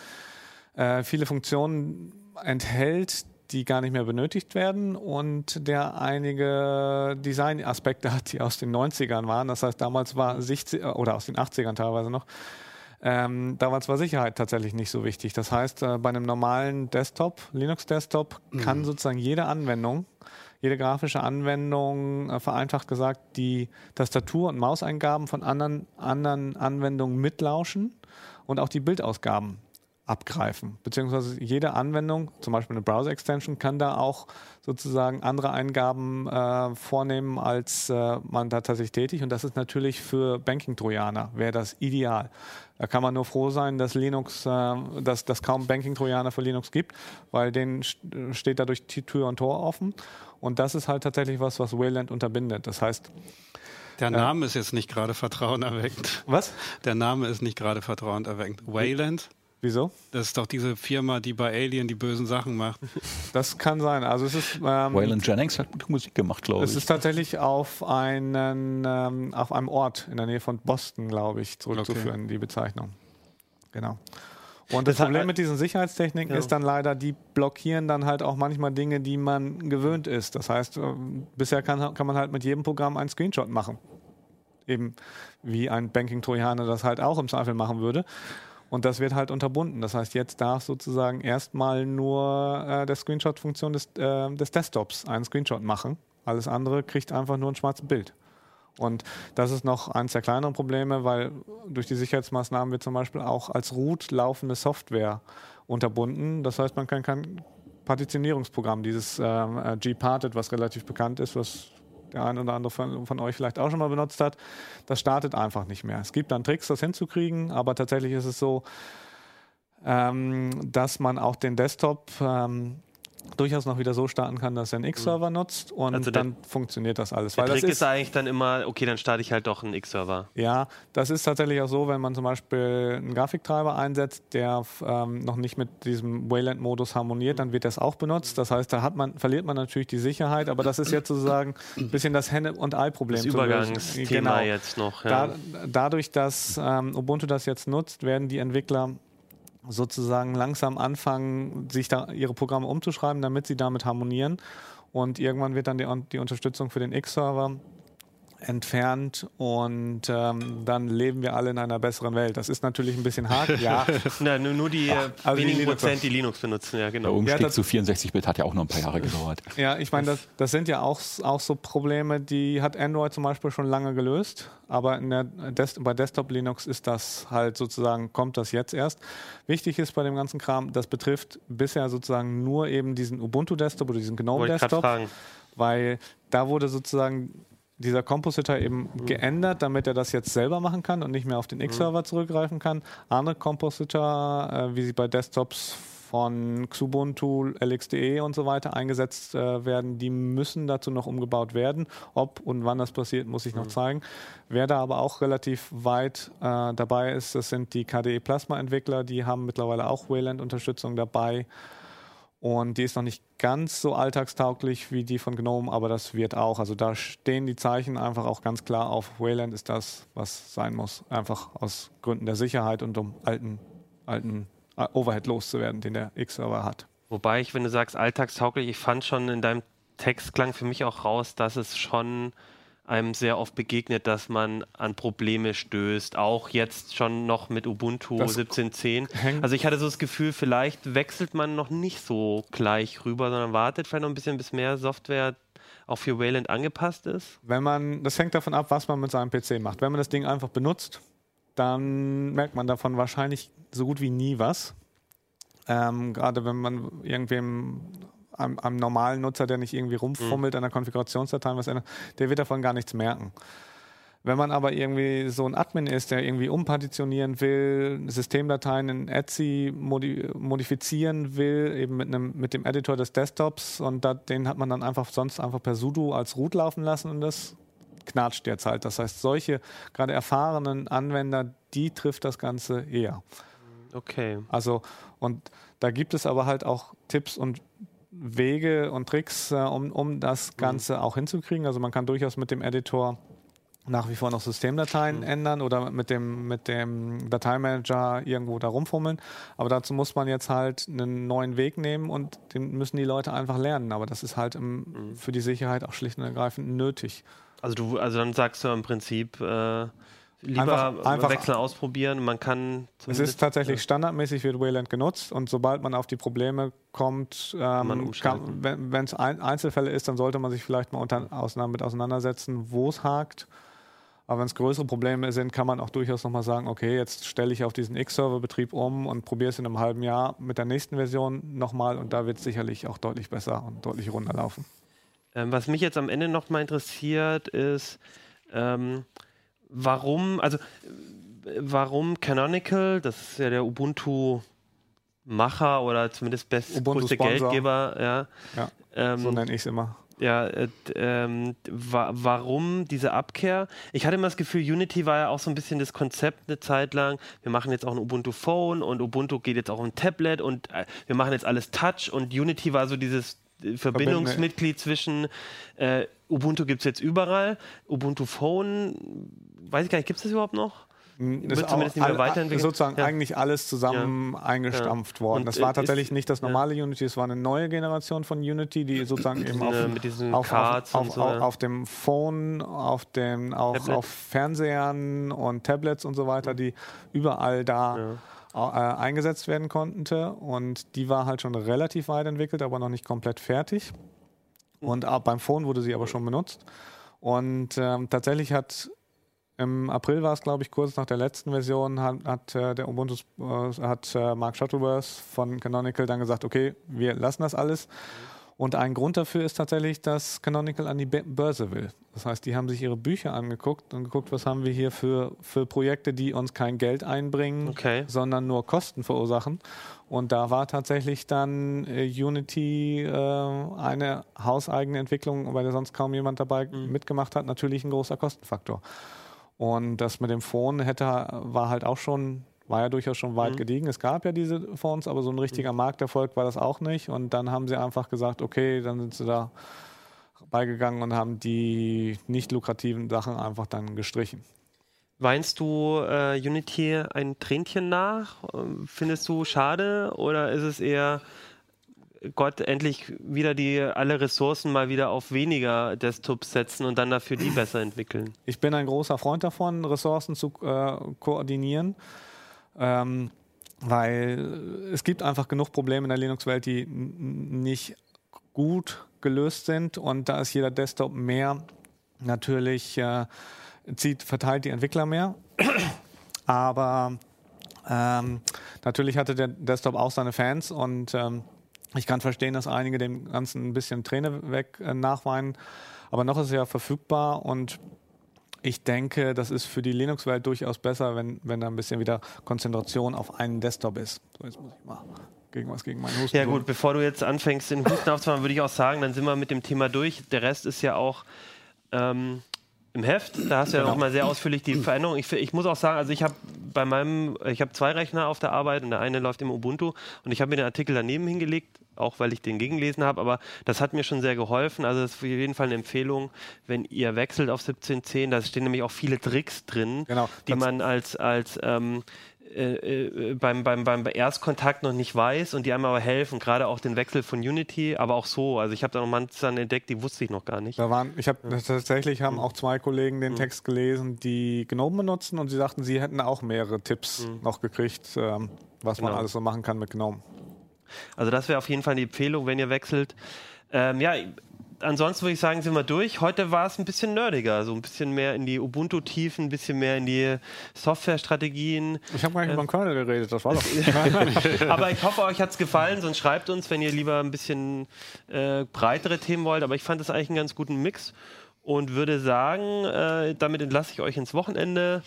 äh, viele Funktionen enthält, die gar nicht mehr benötigt werden und der einige Designaspekte hat, die aus den 90ern waren. Das heißt, damals war 60, oder aus den 80ern teilweise noch. Ähm, damals war Sicherheit tatsächlich nicht so wichtig. Das heißt, äh, bei einem normalen Desktop, Linux-Desktop, kann sozusagen jede Anwendung, jede grafische Anwendung, äh, vereinfacht gesagt, die Tastatur- und Mauseingaben von anderen, anderen Anwendungen mitlauschen und auch die Bildausgaben abgreifen. Beziehungsweise jede Anwendung, zum Beispiel eine Browser-Extension, kann da auch sozusagen andere Eingaben äh, vornehmen, als äh, man da tatsächlich tätig. Und das ist natürlich für Banking-Trojaner, wäre das ideal. Da kann man nur froh sein, dass Linux, äh, dass dass kaum Banking-Trojaner für Linux gibt, weil denen st- steht dadurch die Tür und Tor offen. Und das ist halt tatsächlich was, was Wayland unterbindet. Das heißt, Der Name ist jetzt nicht gerade vertrauenerweckend. was? Der Name ist nicht gerade vertrauenerweckend. Wayland, Wieso? das ist doch diese Firma, die bei Alien die bösen Sachen macht. Das kann sein. Also es ist ähm, Waylon Jennings hat gute Musik gemacht, glaube Es ich. ist tatsächlich auf, einen, ähm, auf einem Ort in der Nähe von Boston, glaube ich, zurückzuführen, die Bezeichnung. Genau. Und das, Das hat- Problem mit diesen Sicherheitstechniken Ja. ist dann leider, die blockieren dann halt auch manchmal Dinge, die man gewöhnt ist. Das heißt, ähm, bisher kann, kann man halt mit jedem Programm einen Screenshot machen. Eben wie ein Banking-Trojaner das halt auch im Zweifel machen würde. Und das wird halt unterbunden. Das heißt, jetzt darf sozusagen erstmal nur äh, der Screenshot-Funktion des, äh, des Desktops einen Screenshot machen. Alles andere kriegt einfach nur ein schwarzes Bild. Und das ist noch eines der kleineren Probleme, weil durch die Sicherheitsmaßnahmen wird zum Beispiel auch als Root laufende Software unterbunden. Das heißt, man kann kein Partitionierungsprogramm, dieses ähm, äh, Gparted, was relativ bekannt ist, was der ein oder andere von, von euch vielleicht auch schon mal benutzt hat, das startet einfach nicht mehr. Es gibt dann Tricks, das hinzukriegen, aber tatsächlich ist es so, ähm, dass man auch den Desktop ähm, durchaus noch wieder so starten kann, dass er einen X-Server nutzt und Also dann funktioniert das alles. Der Weil Trick das ist, eigentlich dann immer, okay, dann starte ich halt doch einen X-Server. ja, das ist tatsächlich auch so, wenn man zum Beispiel einen Grafiktreiber einsetzt, der ähm, noch nicht mit diesem Wayland-Modus harmoniert, dann wird das auch benutzt. Das heißt, da hat man, verliert man natürlich die Sicherheit, aber das ist jetzt sozusagen ein bisschen das Henne- und Ei-Problem. Das. Übergangsthema Genau. jetzt noch. Ja. Da, dadurch, dass ähm, Ubuntu das jetzt nutzt, werden die Entwickler sozusagen langsam anfangen, sich da ihre Programme umzuschreiben, damit sie damit harmonieren. Und irgendwann wird dann die, die Unterstützung für den X-Server entfernt und ähm, dann leben wir alle in einer besseren Welt. Das ist natürlich ein bisschen hart, ja. Na, nur, nur die äh, also die wenigen Linuxer. Prozent, die Linux benutzen, ja, Der genau. Umstieg das- zu 64-Bit hat ja auch noch ein paar Jahre gedauert. Ja, ich meine, das, das sind ja auch, auch so Probleme, die hat Android zum Beispiel schon lange gelöst, aber in der Des bei Desktop Linux ist das halt sozusagen, kommt das jetzt erst. Wichtig ist bei dem ganzen Kram, das betrifft bisher sozusagen nur eben diesen Ubuntu Desktop oder diesen GNOME Wollte ich gerade Desktop, fragen. weil da wurde sozusagen dieser Compositor eben geändert, damit er das jetzt selber machen kann und nicht mehr auf den X-Server zurückgreifen kann. Andere Compositor, äh, wie sie bei Desktops von Xubuntu, LXDE und so weiter eingesetzt äh, werden, die müssen dazu noch umgebaut werden. Ob und wann das passiert, muss ich noch zeigen. Wer da aber auch relativ weit äh, dabei ist, das sind die KDE Plasma Entwickler, die haben mittlerweile auch Wayland-Unterstützung dabei. Und die ist noch nicht ganz so alltagstauglich wie die von GNOME, aber das wird auch. Also da stehen die Zeichen einfach auch ganz klar auf. Wayland ist das, was sein muss. Einfach aus Gründen der Sicherheit und um alten, alten äh, Overhead loszuwerden, den der X-Server hat. Wobei ich, wenn du sagst alltagstauglich, ich fand schon in deinem Text klang für mich auch raus, dass es schon einem sehr oft begegnet, dass man an Probleme stößt, auch jetzt schon noch mit Ubuntu Das 17.10. hängt- Also ich hatte so das Gefühl, vielleicht wechselt man noch nicht so gleich rüber, sondern wartet vielleicht noch ein bisschen, bis mehr Software auch für Wayland angepasst ist. Wenn man, das hängt davon ab, was man mit seinem PC macht. Wenn man das Ding einfach benutzt, dann merkt man davon wahrscheinlich so gut wie nie was. Ähm, Gerade wenn man irgendwem einem, einem normalen Nutzer, der nicht irgendwie rumfummelt an der Konfigurationsdatei, was ändert, der wird davon gar nichts merken. Wenn man aber irgendwie so ein Admin ist, der irgendwie umpartitionieren will, Systemdateien in Etsy modi modifizieren will, eben mit, einem, mit dem Editor des Desktops und da, den hat man dann einfach sonst einfach per sudo als root laufen lassen und das knatscht jetzt halt. Das heißt, solche gerade erfahrenen Anwender, die trifft das Ganze eher. Okay. Also, und da gibt es aber halt auch Tipps und Wege und Tricks, äh, um, um das Ganze auch hinzukriegen. Also man kann durchaus mit dem Editor nach wie vor noch Systemdateien Mhm. ändern oder mit dem, mit dem Dateimanager irgendwo da rumfummeln. Aber dazu muss man jetzt halt einen neuen Weg nehmen und den müssen die Leute einfach lernen. Aber das ist halt im, Mhm. für die Sicherheit auch schlicht und ergreifend nötig. Also du, also dann sagst du im Prinzip äh, lieber Einfach- einfach- wechseln ausprobieren. Man kann Es ist tatsächlich standardmäßig wird Wayland genutzt und sobald man auf die Probleme kommt, ähm, kann, wenn es ein, Einzelfälle ist, dann sollte man sich vielleicht mal unter, auseinander, mit auseinandersetzen, wo es hakt. Aber wenn es größere Probleme sind, kann man auch durchaus nochmal sagen, okay, jetzt stelle ich auf diesen X-Server-Betrieb um und probiere es in einem halben Jahr mit der nächsten Version nochmal und da wird es sicherlich auch deutlich besser und deutlich runder laufen. Ähm, was mich jetzt am Ende noch mal interessiert, ist, ähm, warum, also warum Canonical, das ist ja der Ubuntu-Macher oder zumindest best, größte. Geldgeber, ja. Ja, Ähm, so nenne ich es immer. ja, äh, ähm, wa warum diese Abkehr? Ich hatte immer das Gefühl, Unity war ja auch so ein bisschen das Konzept eine Zeit lang. Wir machen jetzt auch ein Ubuntu Phone und Ubuntu geht jetzt auch ein Tablet und äh, wir machen jetzt alles Touch und Unity war so dieses Verbindungsmitglied zwischen äh, Ubuntu gibt es jetzt überall, Ubuntu Phone, weiß ich gar nicht, gibt es das überhaupt noch? Ist wird auch zumindest nicht mehr weiterentwickelt. Sozusagen Ja. eigentlich alles zusammen eingestampft worden. Und, Das war ist- tatsächlich nicht das normale Unity, es war eine neue Generation von Unity, die sozusagen eben auf, mit diesen auf, auf, auf, so, auf, ja. dem Phone, auf, dem, auf, Tablet. auf Fernsehern und Tablets und so weiter, die überall da äh, eingesetzt werden konnte. Und die war halt schon relativ weit entwickelt, aber noch nicht komplett fertig. Und auch beim Phone wurde sie aber schon benutzt. Und ähm, tatsächlich hat im April war es, glaube ich, kurz nach der letzten Version, hat, hat äh, der Ubuntu, äh, hat äh, Mark Shuttleworth von Canonical dann gesagt, okay, wir lassen das alles. Und ein Grund dafür ist tatsächlich, dass Canonical an die Börse will. Das heißt, die haben sich ihre Bücher angeguckt und geguckt, was haben wir hier für, für Projekte, die uns kein Geld einbringen, Okay. sondern nur Kosten verursachen. Und da war tatsächlich dann äh, Unity äh, eine hauseigene Entwicklung, bei der sonst kaum jemand dabei mitgemacht hat, natürlich ein großer Kostenfaktor. Und das mit dem Phone hätte, war halt auch schon, war ja durchaus schon weit gediegen. Es gab ja diese Phones, aber so ein richtiger Markterfolg war das auch nicht. Und dann haben sie einfach gesagt, okay, dann sind sie da beigegangen und haben die nicht lukrativen Sachen einfach dann gestrichen. Weinst du äh, Unity ein Tränchen nach? Ähm, Findest du schade oder ist es eher Gott endlich wieder die alle Ressourcen mal wieder auf weniger Desktops setzen und dann dafür die besser entwickeln? Ich bin ein großer Freund davon, Ressourcen zu äh, koordinieren, ähm, weil es gibt einfach genug Probleme in der Linux-Welt, die nicht gut gelöst sind und da ist jeder Desktop mehr natürlich äh, zieht, verteilt die Entwickler mehr. Aber ähm, natürlich hatte der Desktop auch seine Fans und ähm, ich kann verstehen, dass einige dem Ganzen ein bisschen Träne weg äh, nachweinen. Aber noch ist es ja verfügbar und ich denke, das ist für die Linux-Welt durchaus besser, wenn, wenn da ein bisschen wieder Konzentration auf einen Desktop ist. So, jetzt muss ich mal gegen was gegen meinen Husten. Ja gut, bevor du jetzt anfängst, den Husten aufzumachen, würde ich auch sagen, dann sind wir mit dem Thema durch. Der Rest ist ja auch ähm, im Heft. Da hast du ja Genau. noch mal sehr ausführlich die Veränderung. Ich, ich muss auch sagen, also ich habe bei meinem, ich habe zwei Rechner auf der Arbeit und der eine läuft im Ubuntu und ich habe mir den Artikel daneben hingelegt, auch weil ich den gegengelesen habe, aber das hat mir schon sehr geholfen. Also das ist auf jeden Fall eine Empfehlung, wenn ihr wechselt auf 17.10. Da stehen nämlich auch viele Tricks drin, Genau. die man als, als ähm, äh, äh, beim, beim, beim Erstkontakt noch nicht weiß und die einem aber helfen, gerade auch den Wechsel von Unity, aber auch so. Also ich habe da noch manche entdeckt, die wusste ich noch gar nicht. Da waren, ich habe tatsächlich Mhm. haben auch zwei Kollegen den Text gelesen, die GNOME benutzen und sie sagten, sie hätten auch mehrere Tipps noch gekriegt, ähm, was man Mhm. Genau. alles so machen kann mit GNOME. Also das wäre auf jeden Fall die Empfehlung, wenn ihr wechselt. Ähm, ja, ansonsten würde ich sagen, sind wir durch. Heute war es ein bisschen nerdiger, so ein bisschen mehr in die Ubuntu-Tiefen, ein bisschen mehr in die Software-Strategien. Ich habe gar nicht über den Kernel geredet, das war doch. Aber ich hoffe, euch hat es gefallen, sonst schreibt uns, wenn ihr lieber ein bisschen äh, breitere Themen wollt. Aber ich fand das eigentlich einen ganz guten Mix. und würde sagen, äh, damit entlasse ich euch ins Wochenende.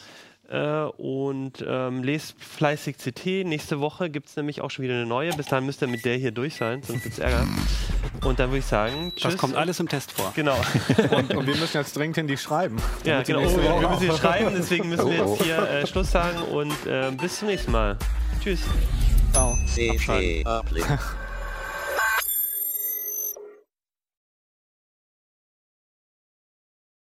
Äh, und ähm, lest fleißig CT. Nächste Woche gibt es nämlich auch schon wieder eine neue. Bis dahin müsst ihr mit der hier durch sein, sonst gibt es Ärger. Und dann würde ich sagen, tschüss. Das kommt alles im Test vor. Genau. Und, und wir müssen jetzt dringend in die schreiben. ja, die genau. Oh, wir müssen hier auch- schreiben, deswegen müssen wir Oh, jetzt hier äh, Schluss sagen und äh, bis zum nächsten Mal. Tschüss. Ciao. Uplink.